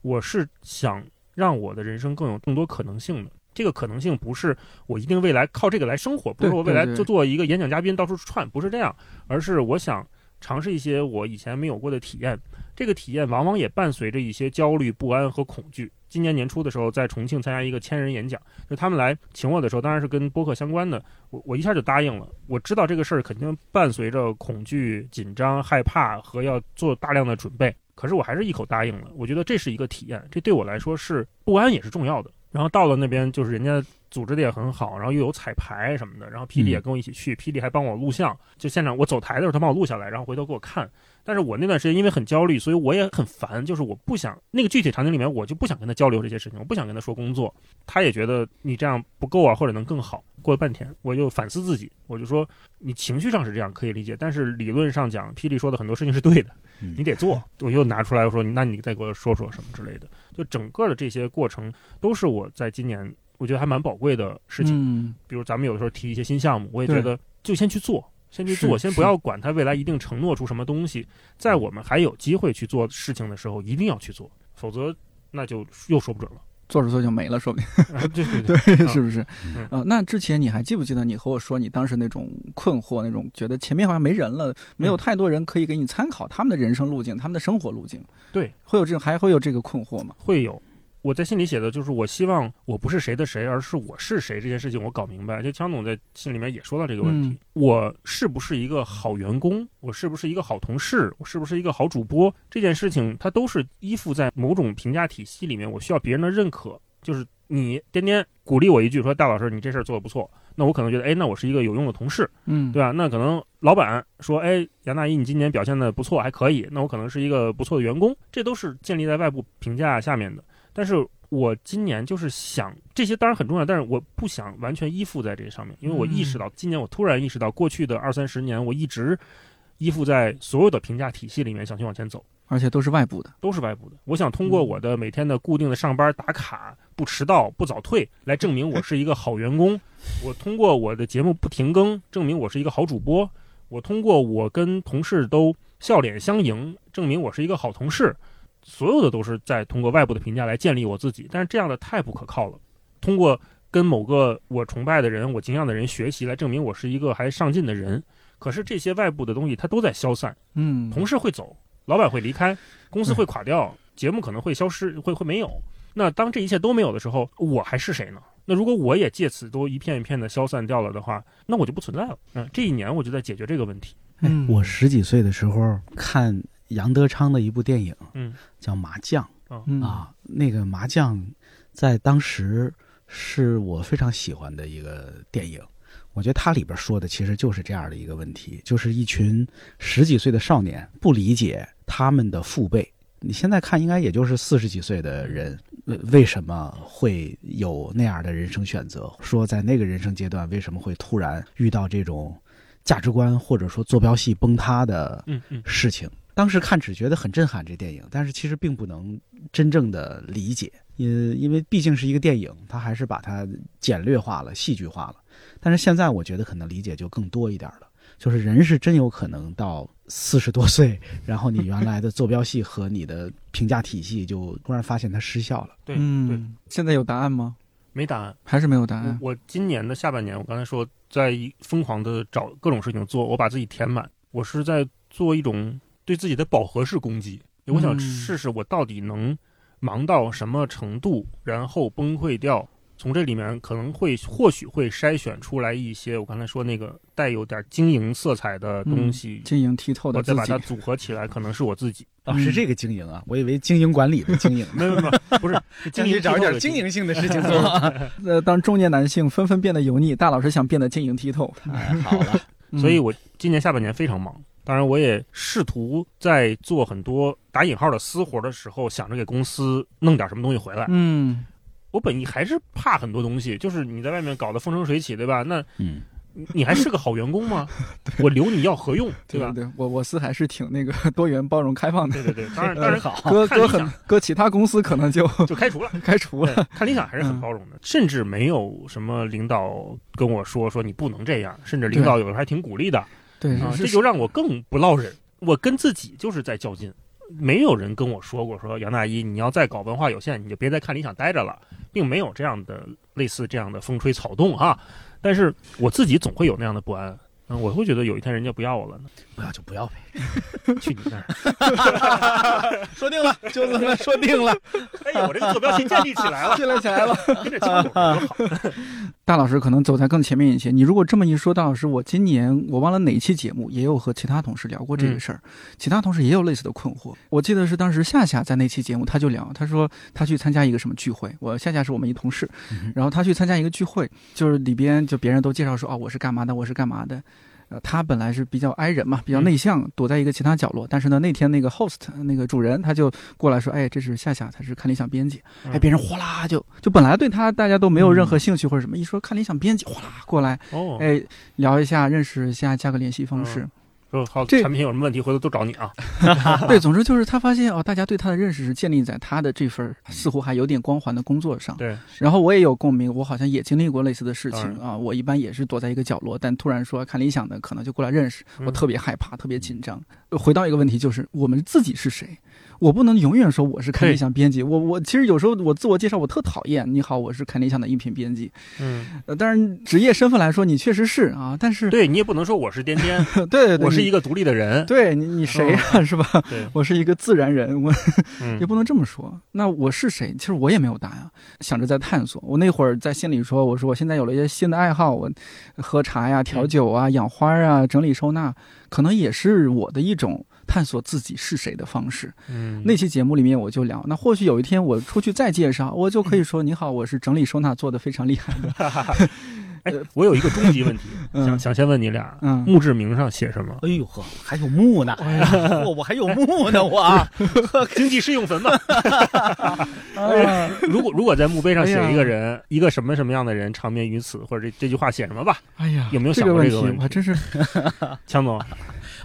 我是想让我的人生更有更多可能性的。这个可能性不是我一定未来靠这个来生活，不是我未来就做一个演讲嘉宾到处串，不是这样，而是我想尝试一些我以前没有过的体验。这个体验往往也伴随着一些焦虑、不安和恐惧。今年年初的时候，在重庆参加一个千人演讲，就他们来请我的时候，当然是跟播客相关的，我我一下就答应了。我知道这个事儿肯定伴随着恐惧、紧张、害怕和要做大量的准备，可是我还是一口答应了。我觉得这是一个体验，这对我来说是不安也是重要的。然后到了那边，就是人家组织的也很好，然后又有彩排什么的，然后霹雳也跟我一起去，霹雳还帮我录像，就现场我走台的时候他帮我录下来，然后回头给我看。但是我那段时间因为很焦虑，所以我也很烦，就是我不想那个具体场景里面，我就不想跟他交流这些事情，我不想跟他说工作，他也觉得你这样不够啊，或者能更好。过了半天，我就反思自己，我就说你情绪上是这样可以理解，但是理论上讲，霹雳说的很多事情是对的，嗯你得做。我又拿出来我说，那你再给我说说什么之类的。就整个的这些过程，都是我在今年我觉得还蛮宝贵的事情。嗯比如咱们有的时候提一些新项目，我也觉得就先去做，先去做，先不要管它未来一定承诺出什么东西，在我们还有机会去做事情的时候，一定要去做，否则那就又说不准了。做着做着就没了，说不定。啊对对对，对，[laughs] 是不是嗯？呃，那之前你还记不记得你和我说你当时那种困惑，那种觉得前面好像没人了，没有嗯太多人可以给你参考他们的人生路径、他们的生活路径？对，会有这种，还会有这个困惑吗？会有。我在信里写的就是，我希望我不是谁的谁，而是我是谁这件事情我搞明白。就强总在信里面也说到这个问题：嗯我是不是一个好员工？我是不是一个好同事？我是不是一个好主播？这件事情它都是依附在某种评价体系里面，我需要别人的认可。就是你天天鼓励我一句说：“大老师，你这事儿做的不错。”那我可能觉得，哎，那我是一个有用的同事。嗯，对吧？那可能老板说，哎，杨大一，你今年表现的不错，还可以，那我可能是一个不错的员工，这都是建立在外部评价下面的。但是我今年就是想这些当然很重要，但是我不想完全依附在这上面，因为我意识到今年我突然意识到，过去的二三十年我一直依附在所有的评价体系里面想去往前走。而且都是外部的。都是外部的。我想通过我的每天的固定的上班打卡、不迟到、不早退，来证明我是一个好员工。我通过我的节目不停更，证明我是一个好主播。我通过我跟同事都笑脸相迎，证明我是一个好同事。所有的都是在通过外部的评价来建立我自己，但是这样的太不可靠了。通过跟某个我崇拜的人、我敬仰的人学习，来证明我是一个还上进的人。可是这些外部的东西，它都在消散。嗯，同事会走，老板会离开，公司会垮掉，节目可能会消失，会会没有。那当这一切都没有的时候，我还是谁呢？那如果我也借此都一片一片的消散掉了的话，那我就不存在了。嗯，这一年我就在解决这个问题。嗯我十几岁的时候看杨德昌的一部电影，嗯叫《麻将》嗯啊，那个麻将在当时是我非常喜欢的一个电影。我觉得它里边说的其实就是这样的一个问题，就是一群十几岁的少年不理解他们的父辈。你现在看，应该也就是四十几岁的人，为为什么会有那样的人生选择？说在那个人生阶段，为什么会突然遇到这种价值观或者说坐标系崩塌的嗯嗯事情。当时看只觉得很震撼，这电影，但是其实并不能真正的理解，因因为毕竟是一个电影，它还是把它简略化了、戏剧化了。但是现在我觉得可能理解就更多一点了，就是人是真有可能到四十多岁，然后你原来的坐标系和你的评价体系就突然发现它失效了。对对，嗯，现在有答案吗？没答案。还是没有答案？我我今年的下半年，我刚才说在疯狂的找各种事情做，我把自己填满。我是在做一种对自己的饱和式攻击。我想嗯试试我到底能忙到什么程度，然后崩溃掉。从这里面可能会或许会筛选出来一些我刚才说那个带有点晶莹色彩的东西，晶莹剔透的我再把它，组合起来，可能是我自己。哦，嗯是这个经营啊，我以为经营管理的经营。[laughs] 没有没有，不是 [laughs] 经营去找一点经营性的事情 [laughs] 做，呃，当中年男性纷纷变得油腻，大老师想变得晶莹剔透，太好了。嗯所以我今年下半年非常忙。当然，我也试图在做很多打引号的私活的时候，想着给公司弄点什么东西回来。嗯我本意还是怕很多东西，就是你在外面搞得风生水起，对吧？那嗯你你还是个好员工吗？[laughs] 我留你要何用？对吧？对对，我我司还是挺那个 [laughs] 多元、包容、开放的。对对 [laughs] 对，当然当然好，搁搁搁其他公司可能就就开除了。开除了。对看理想还是很包容的，甚至没有什么领导跟我说说你不能这样，甚至领导有时候还挺鼓励的对，啊，这就让我更不落忍。我跟自己就是在较劲，没有人跟我说过说杨大一你要再搞文化有限，你就别再看理想待着了，并没有这样的类似这样的风吹草动哈。但是我自己总会有那样的不安，嗯，我会觉得有一天人家不要我了呢，不要就不要呗。[laughs] 去你那儿！说定了，就这么说定了。哎呀，我这个坐标系建立起来了，[laughs] 建立起来了。跟着江总多好。大老师可能走在更前面一些。你如果这么一说，大老师，我今年我忘了哪期节目，也有和其他同事聊过这个事儿，其他同事也有类似的困惑。我记得是当时夏夏在那期节目，他就聊，他说他去参加一个什么聚会，我夏夏是我们一同事，然后他去参加一个聚会，就是里边就别人都介绍说，哦，我是干嘛的，我是干嘛的。呃，他本来是比较 i 人嘛，比较内向，躲在一个其他角落。但是呢，那天那个 host 那个主人他就过来说，哎，这是夏夏，他是看理想编辑。哎，别人哗啦就就本来对他大家都没有任何兴趣或者什么，一说看理想编辑，哗啦过来，哦，哎，聊一下，认识一下，加个联系方式。说好这产品有什么问题，回头都找你啊。[laughs] 对，总之就是他发现哦，大家对他的认识是建立在他的这份似乎还有点光环的工作上。对，然后我也有共鸣，我好像也经历过类似的事情啊。我一般也是躲在一个角落，但突然说看理想的，可能就过来认识，我嗯特别害怕，特别紧张。呃回到一个问题，就是我们自己是谁？我不能永远说我是看理想编辑。我我其实有时候我自我介绍我特讨厌，你好，我是看理想的音频编辑。嗯，呃，当然职业身份来说，你确实是啊，但是对你也不能说我是颠颠，[laughs] 对对对，我是一个独立的人。对你你谁呀、[laughs] 是吧？我是一个自然人，我嗯 [laughs] 也不能这么说。那我是谁？其实我也没有答案，想着在探索。我那会儿在心里说，我说我现在有了一些新的爱好，我喝茶呀、调酒啊、养花啊、整理收纳，可能也是我的一种探索自己是谁的方式。嗯，那期节目里面我就聊，那或许有一天我出去再介绍，我就可以说：“ [laughs] 你好，我是整理收纳做的非常厉害的。[laughs] 哎，我有一个终极问题，[laughs] 嗯想想先问你俩，嗯墓志铭上写什么？哎呦呵，还有墓呢，我我还有墓呢，我。经济适用坟嘛。啊如果如果在墓碑上写一个人，一个什么什么样的人长眠于此，或者这这句话写什么吧？哎呀，有没有想？过这个问题我还真是，强总，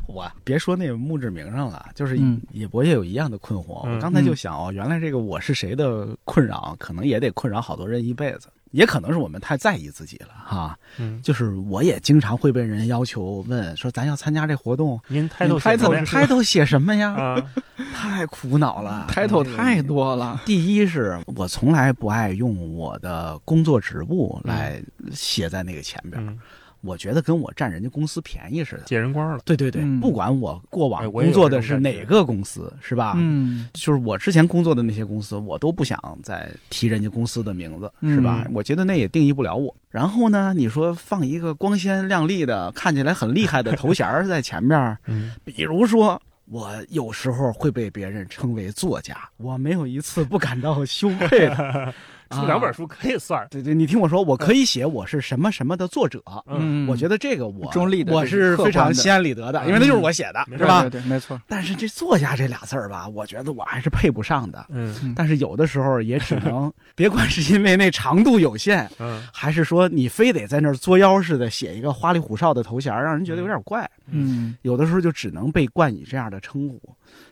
[laughs] 我别说那个墓志铭上了，就是嗯也我也有一样的困惑。嗯我刚才就想哦，原来这个我是谁的困扰，可能也得困扰好多人一辈子，也可能是我们太在意自己了哈。嗯，[laughs] 就是我也经常会被人要求问说，咱要参加这活动，您抬头你抬头写什么开头写什么呀？[laughs] 啊？太苦恼了，抬头这个太多了。第一是我从来不爱用我的工作职务来写在那个前边，嗯，我觉得跟我占人家公司便宜似的。借人光了。对对对，嗯不管我过往工作的是哪个公司，是吧？嗯就是我之前工作的那些公司，我都不想再提人家公司的名字，是吧？嗯我觉得那也定义不了我。然后呢，你说放一个光鲜亮丽的、看起来很厉害的头衔儿在前面，嗯，[laughs] 比如说。我有时候会被别人称为作家，我没有一次不感到羞愧的。出两本书可以算。对对，你听我说，我可以写我是什么什么的作者，嗯，我觉得这个我中立的我是是非常心安理得的，因为那就是我写的，嗯是吧？对对对，没错。但是这作家这俩字儿吧，我觉得我还是配不上的。嗯但是有的时候也只能，[laughs] 别管是因为那长度有限，嗯还是说你非得在那儿作妖似的写一个花里胡哨的头衔，让人觉得有点怪。嗯有的时候就只能被冠以这样的称呼，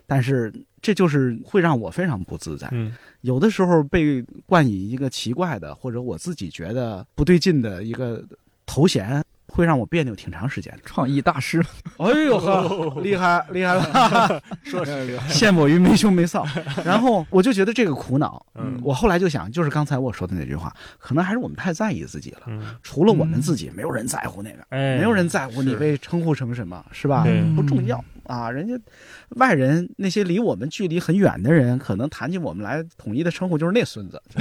但是这就是会让我非常不自在。嗯有的时候被冠以一个奇怪的，或者我自己觉得不对劲的一个头衔，会让我别扭挺长时间。创意大师，[laughs] 哎呦呵，厉害厉害了，[laughs] 说是陷我于没羞没臊。然后我就觉得这个苦恼，嗯我后来就想，就是刚才我说的那句话，可能还是我们太在意自己了。嗯，除了我们自己，没有人在乎那个，哎，没有人在乎你被称呼成什么，是吧？对不重要啊。人家外人那些离我们距离很远的人，可能谈起我们来，统一的称呼就是那孙子，[laughs]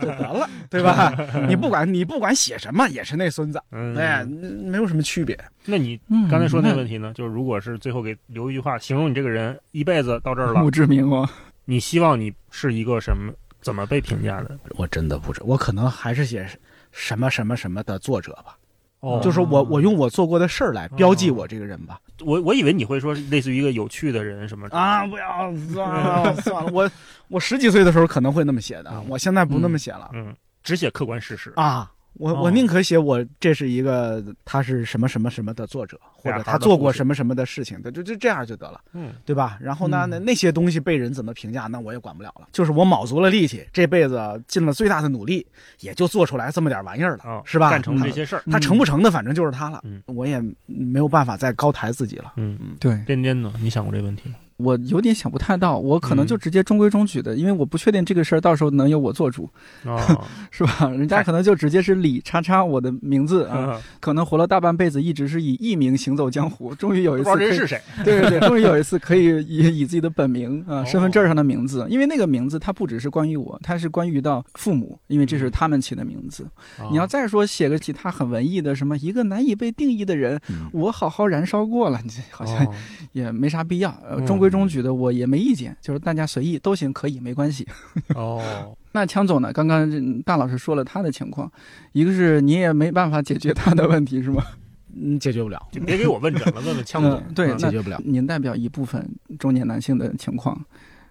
就得了，对吧？你不管你不管写什么，也是那孙子，嗯，哎，没有什么区别。那你嗯刚才说那个问题呢？就是如果是最后给留一句话，形容你这个人一辈子到这儿了不知名哦，你希望你是一个什么？怎么被评价的？我真的不知，我可能还是写什么什么什么的作者吧。哦就是我我用我做过的事儿来标记我这个人吧。我我以为你会说类似于一个有趣的人什么啊，不要算了算了，我我十几岁的时候可能会那么写的，我现在不那么写了嗯，只写客观事实。啊。我哦我宁可写我这是一个他是什么什么什么的作者，或者他做过什么什么的事情的，就就这样就得了，嗯对吧？然后呢，嗯那那些东西被人怎么评价，那我也管不了了。就是我卯足了力气，这辈子尽了最大的努力，也就做出来这么点玩意儿了，哦，是吧？干成这些事儿，他成不成的，反正就是他了。嗯我也没有办法再高抬自己了。嗯嗯，对边边呢？你想过这个问题吗？我有点想不太到，我可能就嗯直接中规中矩的，因为我不确定这个事儿到时候能由我做主，哦，[laughs] 是吧？人家可能就直接是李叉叉我的名字啊，可能活了大半辈子一直是以艺名行走江湖，终于有一不知次可以道这是谁。对对对，[laughs] 终于有一次可以以以自己的本名啊、哦身份证上的名字，因为那个名字它不只是关于我，它是关于到父母，因为这是他们起的名字。哦你要再说写个其他很文艺的什么一个难以被定义的人，嗯我好好燃烧过了，好像哦也没啥必要。呃，嗯中规中举的我也没意见，就是大家随意都行，可以没关系。[laughs] 哦，那强总呢？刚刚大老师说了他的情况，一个是你也没办法解决他的问题，是吗？[laughs] 嗯，解决不了，就别给我问诊了，问问枪总嗯。对解决不了。您代表一部分中年男性的情况，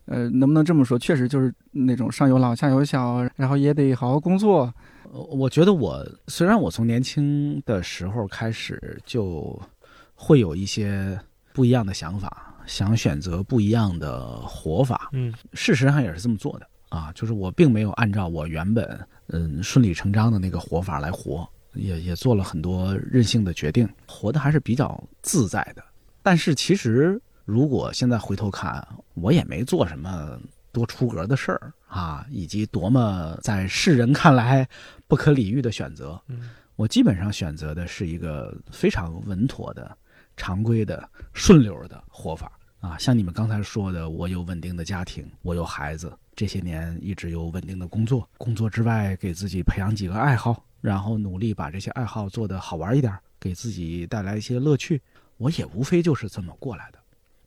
呃，能不能这么说？确实就是那种上有老下有小，然后也得好好工作。呃我觉得我虽然我从年轻的时候开始就会有一些不一样的想法，想选择不一样的活法，嗯事实上也是这么做的啊，就是我并没有按照我原本嗯顺理成章的那个活法来活，也也做了很多任性的决定，活的还是比较自在的。但是其实如果现在回头看，我也没做什么多出格的事儿啊，以及多么在世人看来不可理喻的选择。嗯我基本上选择的是一个非常稳妥的、常规的、顺溜的活法啊。像你们刚才说的，我有稳定的家庭，我有孩子，这些年一直有稳定的工作，工作之外给自己培养几个爱好，然后努力把这些爱好做得好玩一点，给自己带来一些乐趣。我也无非就是这么过来的。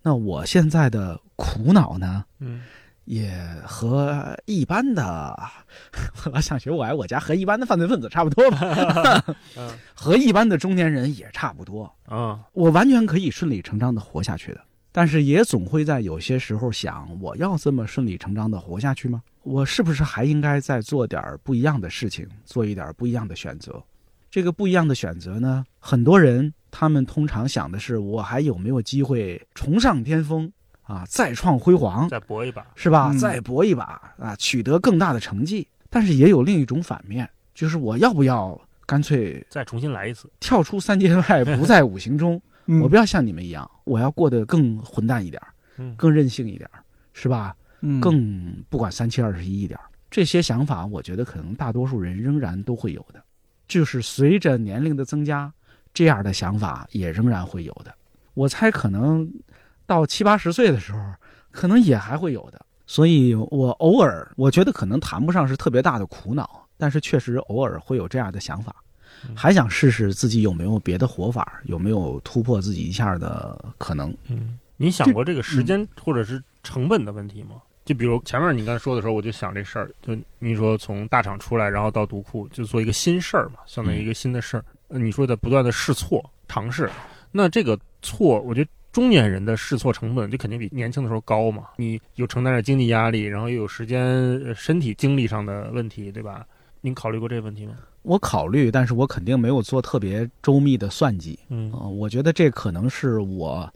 那我现在的苦恼呢？嗯也和一般的，[laughs] 我想学我爱我家和一般的犯罪分子差不多吧，[laughs] 嗯和一般的中年人也差不多。啊我完全可以顺理成章的活下去的，但是也总会在有些时候想，我要这么顺理成章的活下去吗？我是不是还应该再做点不一样的事情，做一点不一样的选择？这个不一样的选择呢，很多人他们通常想的是，我还有没有机会重上巅峰啊，再创辉煌？再搏一把。是吧？嗯再搏一把啊，取得更大的成绩。但是也有另一种反面，就是我要不要干脆再重新来一次，跳出三界外，不在五行中？[laughs] 嗯我不要像你们一样，我要过得更混蛋一点儿，嗯，更任性一点儿，是吧？嗯更不管三七二十一一点儿。这些想法，我觉得可能大多数人仍然都会有的，就是随着年龄的增加，这样的想法也仍然会有的。我猜可能到七八十岁的时候，可能也还会有的。所以我偶尔，我觉得可能谈不上是特别大的苦恼，但是确实偶尔会有这样的想法，嗯还想试试自己有没有别的活法，有没有突破自己一下的可能。嗯，你想过这个时间或者是成本的问题吗？就比如前面你刚才说的时候，我就想这事儿，就你说从大厂出来，然后到独库，就做一个新事儿嘛，相当于一个新的事儿。呃你说的不断的试错尝试，那这个错，我觉得中年人的试错成本就肯定比年轻的时候高嘛。你有承担着经济压力，然后又有时间、呃身体、精力上的问题，对吧？您考虑过这个问题吗？我考虑，但是我肯定没有做特别周密的算计。嗯呃，我觉得这可能是我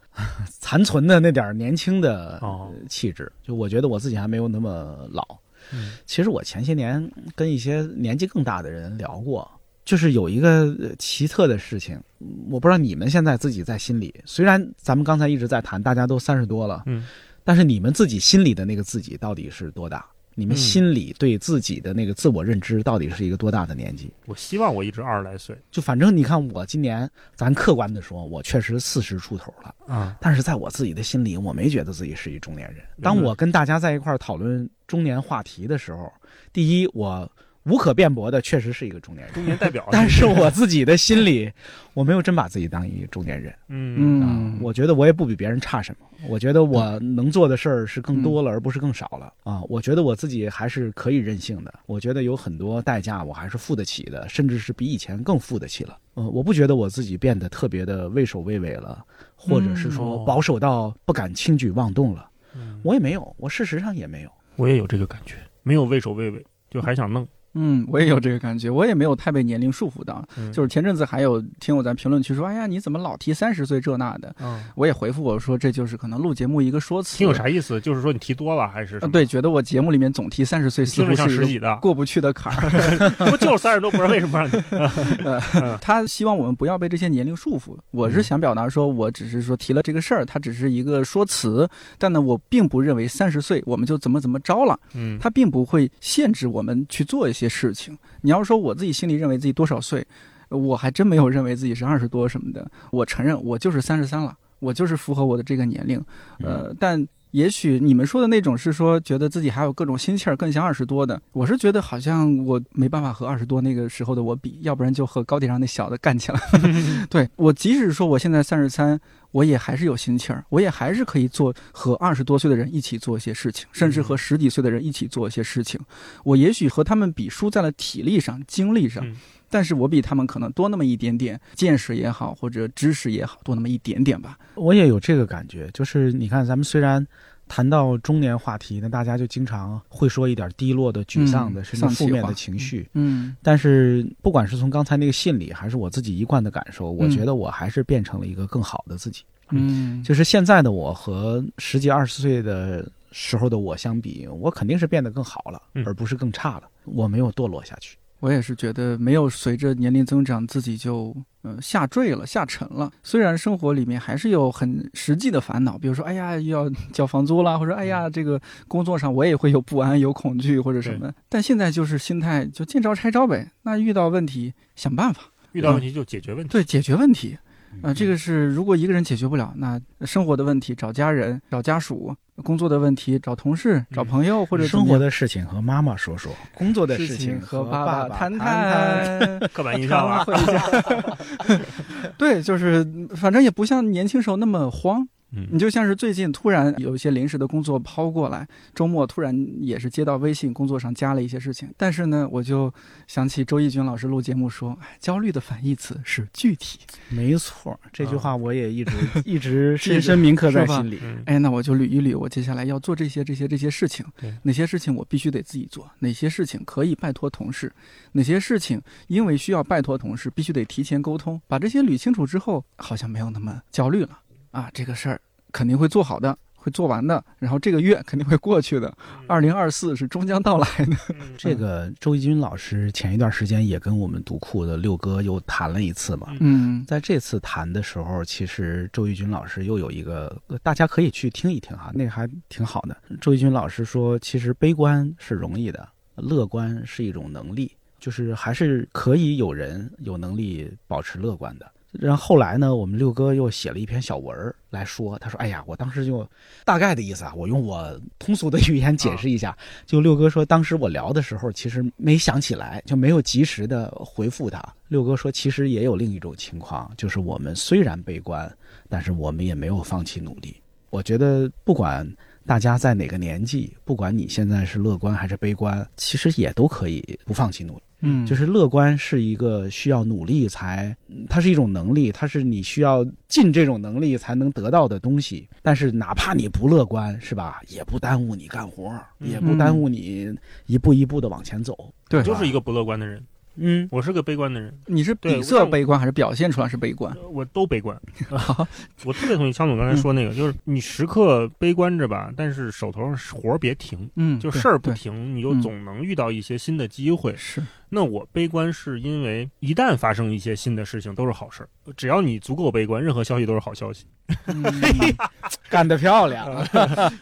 残存的那点年轻的气质。就我觉得我自己还没有那么老。嗯其实我前些年跟一些年纪更大的人聊过，就是有一个呃奇特的事情，嗯我不知道你们现在自己在心里，虽然咱们刚才一直在谈，大家都三十多了，嗯但是你们自己心里的那个自己到底是多大？你们嗯。心里对自己的那个自我认知到底是一个多大的年纪？我希望我一直二十来岁。就反正你看，我今年咱客观的说，我确实四十出头了，啊，但是在我自己的心里，我没觉得自己是一中年人。嗯。当我跟大家在一块儿讨论中年话题的时候，第一，我无可辩驳的确实是一个中年人，中年代表。[laughs] 但是我自己的心里，我没有真把自己当一个中年人嗯啊嗯。我觉得我也不比别人差什么，我觉得我能做的事儿是更多了，而不是更少了啊。我觉得我自己还是可以任性的，我觉得有很多代价我还是付得起的，甚至是比以前更付得起了。嗯，我不觉得我自己变得特别的畏首畏尾了，或者是说哦保守到不敢轻举妄动了。嗯我也没有，我事实上也没有。我也有这个感觉，没有畏首畏尾，就还想弄。嗯，我也有这个感觉，我也没有太被年龄束缚到。嗯就是前阵子还有听我在评论区说：“哎呀，你怎么老提三十岁这那的嗯，？”我也回复我说：“这就是可能录节目一个说辞。”听有啥意思？就是说你提多了还是对，觉得我节目里面总提三十岁，似乎是一个十几的，过不去的坎儿。[laughs] [laughs] 不就是三十多？不知道为什么让你 [laughs] 他希望我们不要被这些年龄束缚。我是想表达说，我只是说提了这个事儿，它只是一个说辞，但呢，我并不认为三十岁我们就怎么怎么着了，嗯它并不会限制我们去做一些事情。你要说我自己心里认为自己多少岁，我还真没有认为自己是二十多什么的。我承认我就是三十三了，我就是符合我的这个年龄。呃，但也许你们说的那种是说觉得自己还有各种心气儿，更像二十多的。我是觉得好像我没办法和二十多那个时候的我比，要不然就和高铁上那小的干起来。[laughs] 对我，即使说我现在三十三，我也还是有心气儿，我也还是可以做和二十多岁的人一起做一些事情，甚至和十几岁的人一起做一些事情。我也许和他们比输在了体力上、精力上，嗯但是我比他们可能多那么一点点，见识也好，或者知识也好，多那么一点点吧。我也有这个感觉，就是你看，咱们虽然谈到中年话题，那大家就经常会说一点低落的、沮丧的，嗯甚至负面的情绪。嗯但是，不管是从刚才那个信里，还是我自己一贯的感受，我嗯觉得我还是变成了一个更好的自己。嗯，就是现在的我和十几二十岁的时候的我相比，我肯定是变得更好了，嗯而不是更差了。我没有堕落下去。我也是觉得没有随着年龄增长自己就嗯、呃下坠了下沉了。虽然生活里面还是有很实际的烦恼，比如说哎呀又要交房租啦，或者哎呀这个工作上我也会有不安、有恐惧或者什么。但现在就是心态就见招拆招呗，那遇到问题想办法，遇到问题就解决问题。对解决问题。嗯啊、这个是如果一个人解决不了，那生活的问题找家人、找家属；工作的问题找同事、找朋友，或者生活的事情和妈妈说说，工作的事情情和爸爸谈谈谈。[laughs] 刻板印象啊，[laughs] 对，就是反正也不像年轻时候那么慌。你嗯就像是最近突然有一些临时的工作抛过来，周末突然也是接到微信，工作上加了一些事情。但是呢，我就想起周轶君老师录节目说，哎，焦虑的反义词是具体。没错，这句啊话我也一直一直深深铭刻在心里。嗯哎，那我就捋一捋，我接下来要做这些这些这些事情对，哪些事情我必须得自己做，哪些事情可以拜托同事，哪些事情因为需要拜托同事，必须得提前沟通。把这些捋清楚之后，好像没有那么焦虑了啊，这个事儿肯定会做好的。会做完的，然后这个月肯定会过去的。二零二四是终将到来的。嗯 [laughs] 这个周轶君老师前一段时间也跟我们读库的六哥又谈了一次嘛。嗯在这次谈的时候，其实周轶君老师又有一个，呃大家可以去听一听哈，那个还挺好的。周轶君老师说，其实悲观是容易的，乐观是一种能力，就是还是可以有人有能力保持乐观的。然后后来呢，我们六哥又写了一篇小文儿来说，他说：“哎呀，我当时就大概的意思啊，我用我通俗的语言解释一下。就六哥说，当时我聊的时候，其实没想起来，就没有及时的回复他。六哥说，其实也有另一种情况，就是我们虽然悲观，但是我们也没有放弃努力。我觉得不管大家在哪个年纪，不管你现在是乐观还是悲观，其实也都可以不放弃努力。嗯，就是乐观是一个需要努力才，它是一种能力，它是你需要尽这种能力才能得到的东西。但是哪怕你不乐观，是吧？也不耽误你干活，嗯也不耽误你一步一步的往前走。对，就是一个不乐观的人，嗯，我是个悲观的人，你是对底色悲观还是表现出来是悲观？我都悲观。[laughs] [laughs] 我特别同意枪总刚才说那个，就是你时刻悲观着吧，但是手头上活儿别停，嗯，就事儿不停，你就嗯总能遇到一些新的机会。是，那我悲观是因为一旦发生一些新的事情都是好事儿，只要你足够悲观，任何消息都是好消息。[laughs] 嗯干得漂亮。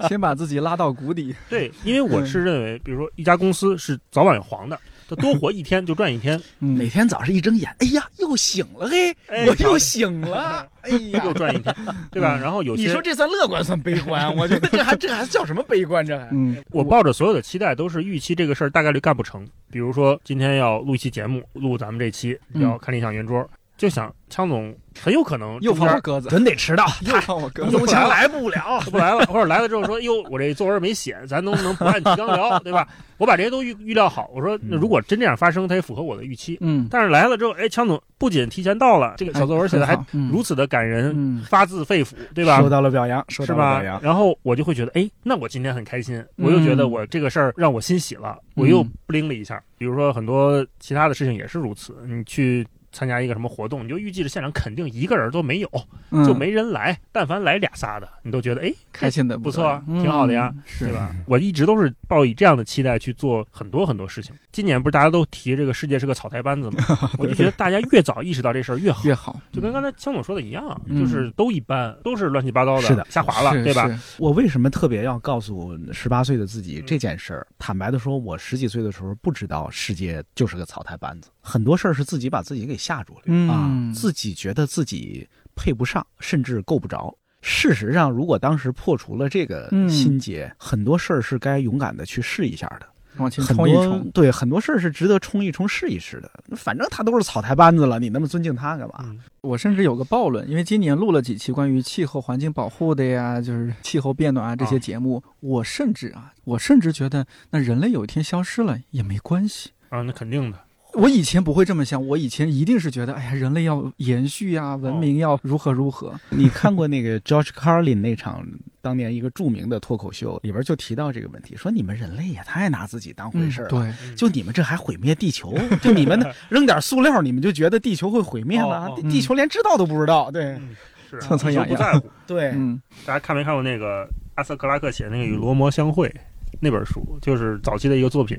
先把自己拉到谷底。对，因为我是认为，比如说一家公司是早晚黄的，它多活一天就赚一天，嗯每天早上一睁眼，哎呀，又醒了嘿，哎我又醒了，[laughs] 哎呀，[laughs] 又赚一天，对吧？然后有些你说这算乐观算悲观？我觉得这还这还叫什么悲观？这还嗯我抱着所有的期待都是预期这个事儿大概率干不成。比如说今天要录一期节目，录咱们这期嗯要看理想圆桌，就想枪总很有可能又放我鸽子，准得迟到，[laughs] 又放我鸽子，有钱来不了。[laughs] 不来了，或者来了之后说，哟，我这作文没写，咱能不能不按提纲聊，对吧？我把这些都预预料好，我说那如果真这样发生，它也符合我的预期。嗯，但是来了之后，哎，枪总不仅提前到了，这个小作文写的还如此的感人，嗯发自肺腑，对吧？受到了表扬，收是吧到了表扬？。然后我就会觉得，哎，那我今天很开心，我又觉得我这个事儿让我欣喜了，我又嗯不灵了一下。比如说很多其他的事情也是如此，你去。参加一个什么活动，你就预计着现场肯定一个人都没有，嗯就没人来。但凡来俩仨的，你都觉得哎，开心的不错挺好的呀，是对吧？我一直都是抱以这样的期待去做很多很多事情。今年不是大家都提这个世界是个草台班子吗？[laughs] 我就觉得大家越早意识到这事儿越好。越好，就跟刚才枪总说的一样，嗯就是都一般，都是乱七八糟的，是的瞎划了，对吧？我为什么特别要告诉十八岁的自己嗯这件事儿？坦白的说，我十几岁的时候不知道世界就是个草台班子，很多事儿是自己把自己给吓住了、嗯啊，自己觉得自己配不上，甚至够不着。事实上，如果当时破除了这个嗯心结，很多事儿是该勇敢的去试一下的。往前冲一冲，对很多事儿是值得冲一冲试一试的。反正他都是草台班子了，你那么尊敬他干嘛？嗯我甚至有个暴论，因为今年录了几期关于气候环境保护的呀，就是气候变暖啊这些啊节目，我甚至啊，我甚至觉得那人类有一天消失了也没关系。啊，那肯定的。我以前不会这么想，我以前一定是觉得，哎呀，人类要延续呀，文明要如何如何。你看过那个 George Carlin 那场当年一个著名的脱口秀，里边就提到这个问题，说你们人类也太拿自己当回事儿了。对，嗯就你们这还毁灭地球？[laughs] 就你们扔点塑料，你们就觉得地球会毁灭了？哦哦地地球连知道都不知道。对嗯是蹭蹭痒痒不在乎。[laughs] 对，嗯大家看没看过那个阿瑟克拉克写的那个《与罗摩相会》那本书？就是早期的一个作品，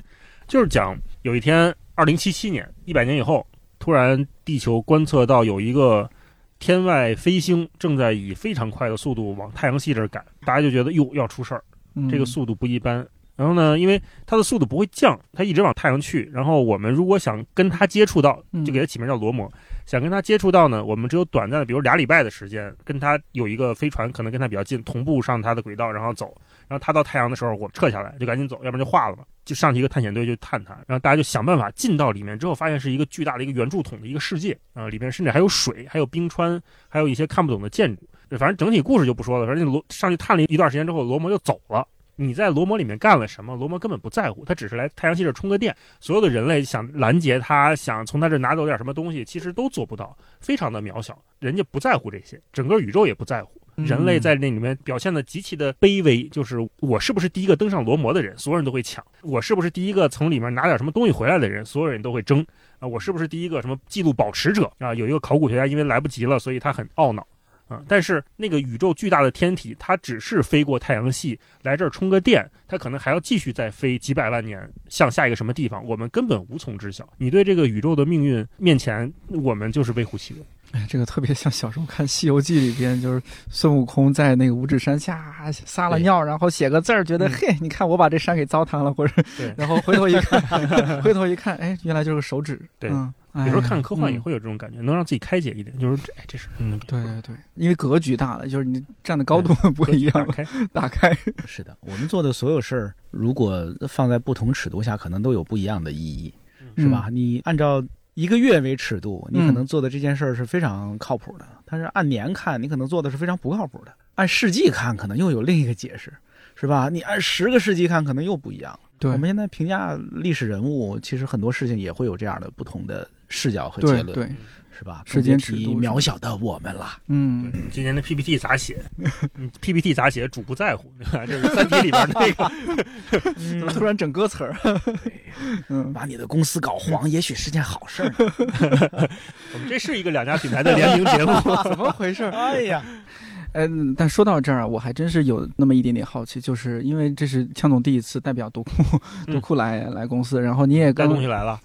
就是讲有一天，二零七七年，一百年以后，突然地球观测到有一个天外飞星正在以非常快的速度往太阳系这儿赶，大家就觉得哟要出事儿，嗯，这个速度不一般。然后呢，因为它的速度不会降，它一直往太阳去。然后我们如果想跟它接触到，嗯就给它起名叫罗摩。想跟它接触到呢，我们只有短暂的，比如俩礼拜的时间，跟它有一个飞船，可能跟它比较近，同步上它的轨道，然后走。然后它到太阳的时候，我们撤下来，就赶紧走，要不然就化了嘛。就上去一个探险队去探它，然后大家就想办法进到里面，之后发现是一个巨大的一个圆柱筒的一个世界啊、里面甚至还有水，还有冰川，还有一些看不懂的建筑。反正整体故事就不说了。反正罗上去探了一段时间之后，罗摩就走了。你在罗摩里面干了什么？罗摩根本不在乎，他只是来太阳系这儿充个电。所有的人类想拦截他，想从他这儿拿走点什么东西，其实都做不到，非常的渺小。人家不在乎这些，整个宇宙也不在乎。嗯人类在那里面表现的极其的卑微，就是我是不是第一个登上罗摩的人，所有人都会抢；我是不是第一个从里面拿点什么东西回来的人，所有人都会争。啊，我是不是第一个什么记录保持者啊？有一个考古学家因为来不及了，所以他很懊恼。啊，但是那个宇宙巨大的天体，它只是飞过太阳系来这儿充个电，它可能还要继续再飞几百万年向下一个什么地方，我们根本无从知晓。你对这个宇宙的命运面前，我们就是微乎其微。哎，这个特别像小时候看《西游记》里边，就是孙悟空在那个五指山下撒了尿，然后写个字儿，觉得嗯嘿，你看我把这山给糟蹋了，或者对然后回头一看，[laughs] 回头一看，哎，原来就是个手指。对嗯，有时候看哎科幻也嗯会有这种感觉，能让自己开解一点。就是这，哎，这是嗯，对对对，因为格局大了，就是你站的高度 [laughs] 不一样了，打开，打开。是的，我们做的所有事儿，如果放在不同尺度下，可能都有不一样的意义，是吧？你按照一个月为尺度，你可能做的这件事儿是非常靠谱的；但是按年看，你可能做的是非常不靠谱的；按世纪看，可能又有另一个解释，是吧？你按十个世纪看，可能又不一样。对我们现在评价历史人物，其实很多事情也会有这样的不同的视角和结论，对对，是吧？时间尺度渺小的我们了。嗯，今年的 PPT 咋写？[laughs] 嗯，PPT 咋写？主不在乎，对吧？这是《三体》里边那个。怎 [laughs] 么突然整歌词儿？嗯，把你的公司搞黄，[laughs] 也许是件好事儿。我们这是一个两家品牌的联名节目。怎么回事？哎呀，嗯，但说到这儿啊，我还真是有那么一点点好奇，就是因为这是枪总第一次代表独库 [laughs] 独库来来公司，然后你也刚带东西来了，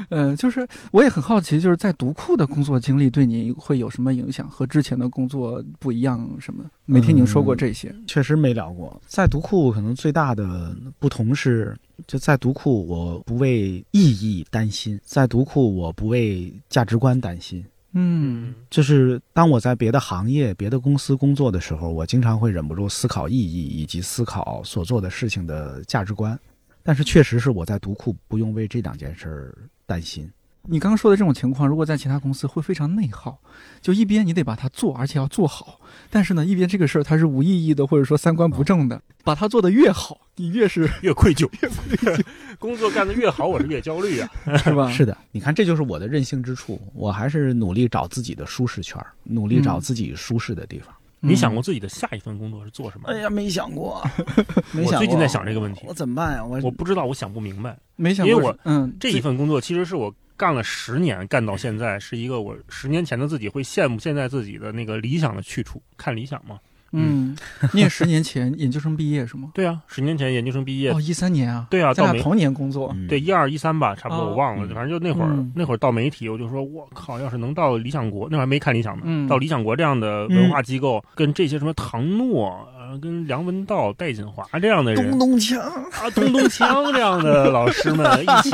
[laughs] 嗯，就是我也很好奇，就是在独库的工作经历对你会有什么影响？和之前的工作不一样什么？没听您说过这些。确实没聊过。在独库，可能最大的不同是，就在独库，我不为意义担心；在独库，我不为价值观担心。嗯就是当我在别的行业、别的公司工作的时候，我经常会忍不住思考意义以及思考所做的事情的价值观。但是确实是我在读库不用为这两件事儿担心。你刚刚说的这种情况，如果在其他公司会非常内耗，就一边你得把它做，而且要做好，但是呢，一边这个事儿它是无意义的，或者说三观不正的，把它做得越好，你越是越愧疚，[laughs] 越愧疚。工作干得越好，我是越焦虑啊，[laughs] 是吧？是的，你看，这就是我的任性之处，我还是努力找自己的舒适圈，努力找自己舒适的地方。你想过自己的下一份工作是做什么？哎呀，没想过，[laughs] 没我想过。最近在想这个问题，我怎么办呀？我我不知道，我想不明白。没想过，因为我嗯，这一份工作其实是我干了十年，干到现在是一个我十年前的自己会羡慕现在自己的那个理想的去处。看理想嘛，嗯，你也十年前研究生毕业是吗？[laughs] 对啊，十年前研究生毕业，哦，一三年啊，对啊，到媒咱俩同年工作，嗯对一二一三吧，差不多哦我忘了，嗯反正就那会儿嗯那会儿到媒体，我就说我靠，要是能到理想国，那会儿还没看理想呢，嗯到理想国这样的文化机构，跟这些什么唐诺。呃，跟梁文道、戴锦华这样的人，咚咚锵，啊，东东锵这样的老师们一起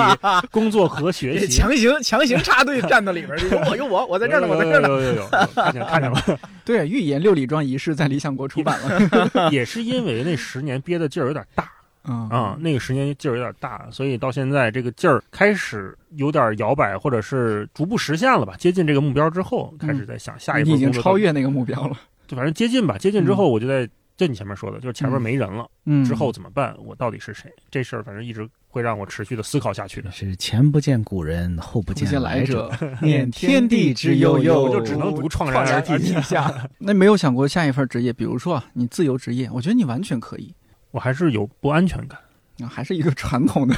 工作和学习，[laughs] 强行强行插队站到里边儿，[laughs] 有我有我，我在这儿呢，我在这儿呢。有有有有，看见看见了。对，《预言六里庄仪式》在理想国出版了，也是因为那十年憋的劲儿有点大嗯啊，那个十年劲儿有点大，所以到现在这个劲儿开始有点摇摆，或者是逐步实现了吧，接近这个目标之后，开始在想下一你已经超越那个目标了，就反正接近吧，接近之后我就在。就你前面说的，就是前面嗯没人了，嗯，之后怎么办？我到底是谁？这事儿反正一直会让我持续的思考下去的。是前不见古人，后不不见来来者，[laughs] 念天地之悠悠，我就只能读怆然而涕涕下。[laughs] 那没有想过下一份职业，比如说啊，你自由职业，我觉得你完全可以。我还是有不安全感。啊，还是一个传统的，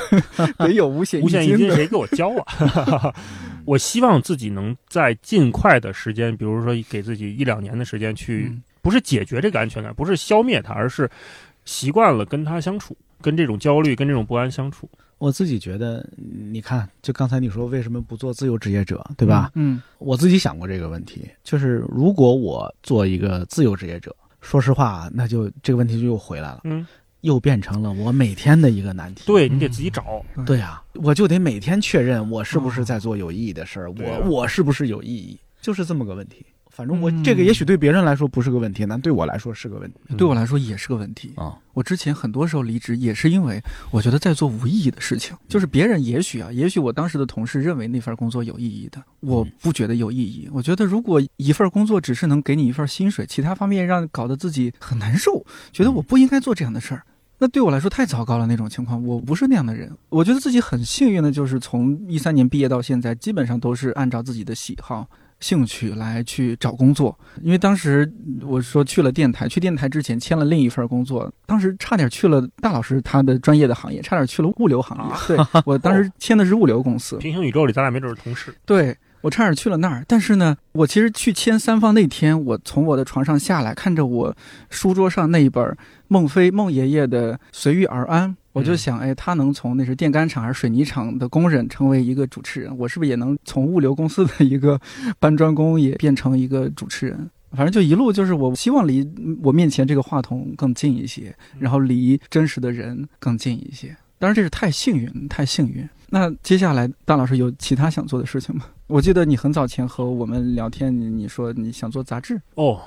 得有五险五险一金谁给我交啊？[laughs] 我希望自己能在尽快的时间，比如说给自己一两年的时间去，嗯不是解决这个安全感，不是消灭它，而是习惯了跟它相处，跟这种焦虑、跟这种不安相处。我自己觉得，你看，就刚才你说为什么不做自由职业者，对吧？嗯我自己想过这个问题，就是如果我做一个自由职业者，说实话，那就这个问题就又回来了，嗯，又变成了我每天的一个难题。对你得自己找。对呀、我就得每天确认我是不是在做有意义的事儿，我我是不是有意义，就是这么个问题。反正我、嗯这个也许对别人来说不是个问题，但对我来说是个问题对我来说也是个问题。啊。我之前很多时候离职也是因为我觉得在做无意义的事情，就是别人也许啊，也许我当时的同事认为那份工作有意义的，我不觉得有意义。我觉得如果一份工作只是能给你一份薪水，其他方面让搞得自己很难受，觉得我不应该做这样的事儿。那对我来说太糟糕了，那种情况我不是那样的人。我觉得自己很幸运的，就是从一三年毕业到现在，基本上都是按照自己的喜好、兴趣来去找工作。因为当时我说去了电台，去电台之前签了另一份工作，当时差点去了大老师他的专业的行业，差点去了物流行业。对我当时签的是物流公司，[laughs] 平行宇宙里，咱俩没准是同事。对我差点去了那儿，但是呢，我其实去签三方那天，我从我的床上下来，看着我书桌上那一本孟非孟爷爷的《随遇而安》，我就想，哎，他能从那是电杆厂还是水泥厂的工人成为一个主持人，我是不是也能从物流公司的一个搬砖工也变成一个主持人？反正就一路就是，我希望离我面前这个话筒更近一些，然后离真实的人更近一些。当然，这是太幸运，太幸运。那接下来，大老师有其他想做的事情吗？我记得你很早前和我们聊天，你你说你想做杂志，哦，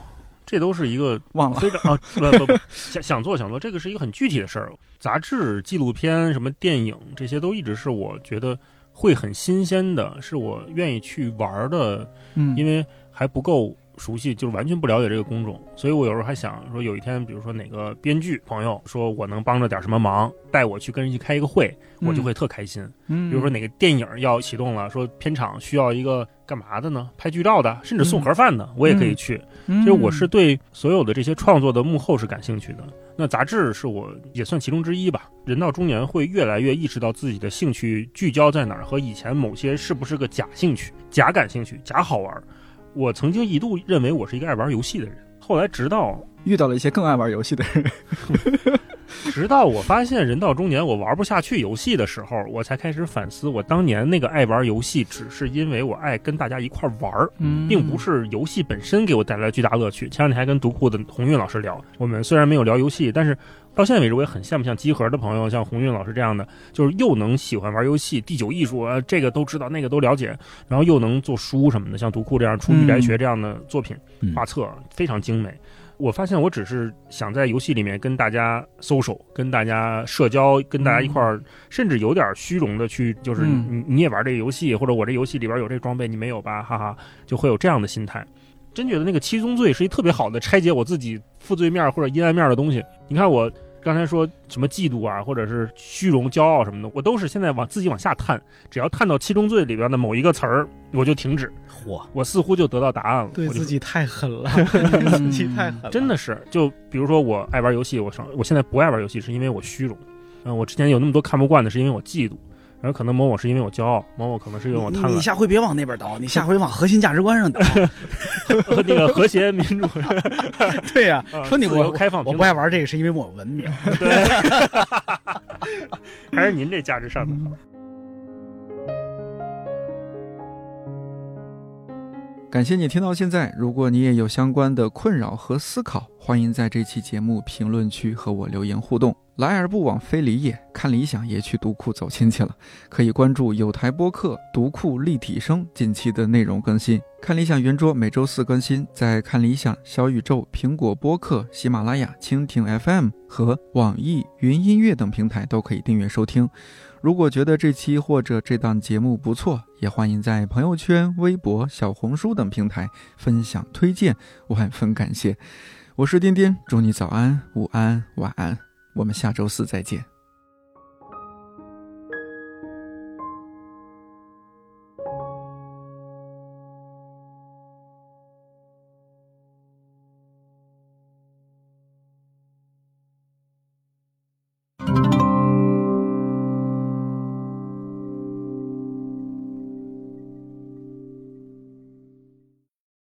这都是一个忘了。非常啊，不不不，[laughs] 想想做想做，这个是一个很具体的事儿。杂志、纪录片、什么电影，这些都一直是我觉得会很新鲜的，是我愿意去玩儿的，嗯，因为还不够熟悉，就是完全不了解这个工种，所以我有时候还想说，有一天，比如说哪个编剧朋友说我能帮着点什么忙，带我去跟人去开一个会，我就会特开心。嗯，比如说哪个电影要启动了，说片场需要一个干嘛的呢？拍剧照的，甚至送盒饭的，我也可以去。嗯，所以我是对所有的这些创作的幕后是感兴趣的。那杂志是我也算其中之一吧。人到中年会越来越意识到自己的兴趣聚焦在哪儿，和以前某些是不是个假兴趣、假感兴趣、假好玩儿。我曾经一度认为我是一个爱玩游戏的人，后来直到遇到了一些更爱玩游戏的人。[laughs] 直到我发现人到中年我玩不下去游戏的时候，我才开始反思，我当年那个爱玩游戏，只是因为我爱跟大家一块儿玩儿。嗯并不是游戏本身给我带来巨大乐趣。前两天还跟读库的鸿运老师聊，我们虽然没有聊游戏，但是到现在为止，我也很羡慕像机核的朋友，像鸿运老师这样的，就是又能喜欢玩游戏、第九艺术啊，这个都知道，那个都了解，然后又能做书什么的，像读库这样出御宅学这样的作品、嗯画册，非常精美。我发现我只是想在游戏里面跟大家 social，跟大家社交，跟大家一块儿，甚至有点虚荣的去，就是嗯你你也玩这个游戏，或者我这游戏里边有这个装备，你没有吧？哈哈，就会有这样的心态。真觉得那个七宗罪是一特别好的拆解我自己负罪面或者阴暗面的东西。你看我刚才说什么嫉妒啊，或者是虚荣、骄傲什么的，我都是现在往自己往下探，只要探到七宗罪里边的某一个词儿，我就停止，嚯，我似乎就得到答案了。对自己太狠了，对 [laughs] 自己太狠了，真的是，就比如说我爱玩游戏，我上我现在不爱玩游戏是因为我虚荣，嗯、我之前有那么多看不惯的是因为我嫉妒，然后可能某某是因为我骄傲，某某可能是因为我贪婪，你下回别往那边倒，你下回往核心价值观上倒。[laughs] 和那个和谐民主，[laughs] 对呀、啊说你我开放平我不爱玩这个是因为我文明。对，[laughs] 还是您这价值上的好。感谢你听到现在。如果你也有相关的困扰和思考，欢迎在这期节目评论区和我留言互动。来而不往非礼也，看理想也去读库走亲戚了。可以关注有台播客读库立体声近期的内容更新。看理想圆桌每周四更新，在看理想、小宇宙、苹果播客、喜马拉雅、蜻蜓 FM 和网易云音乐等平台都可以订阅收听。如果觉得这期或者这档节目不错，也欢迎在朋友圈、微博、小红书等平台分享推荐，万分感谢。我是颠颠，祝你早安、午安、晚安，我们下周四再见。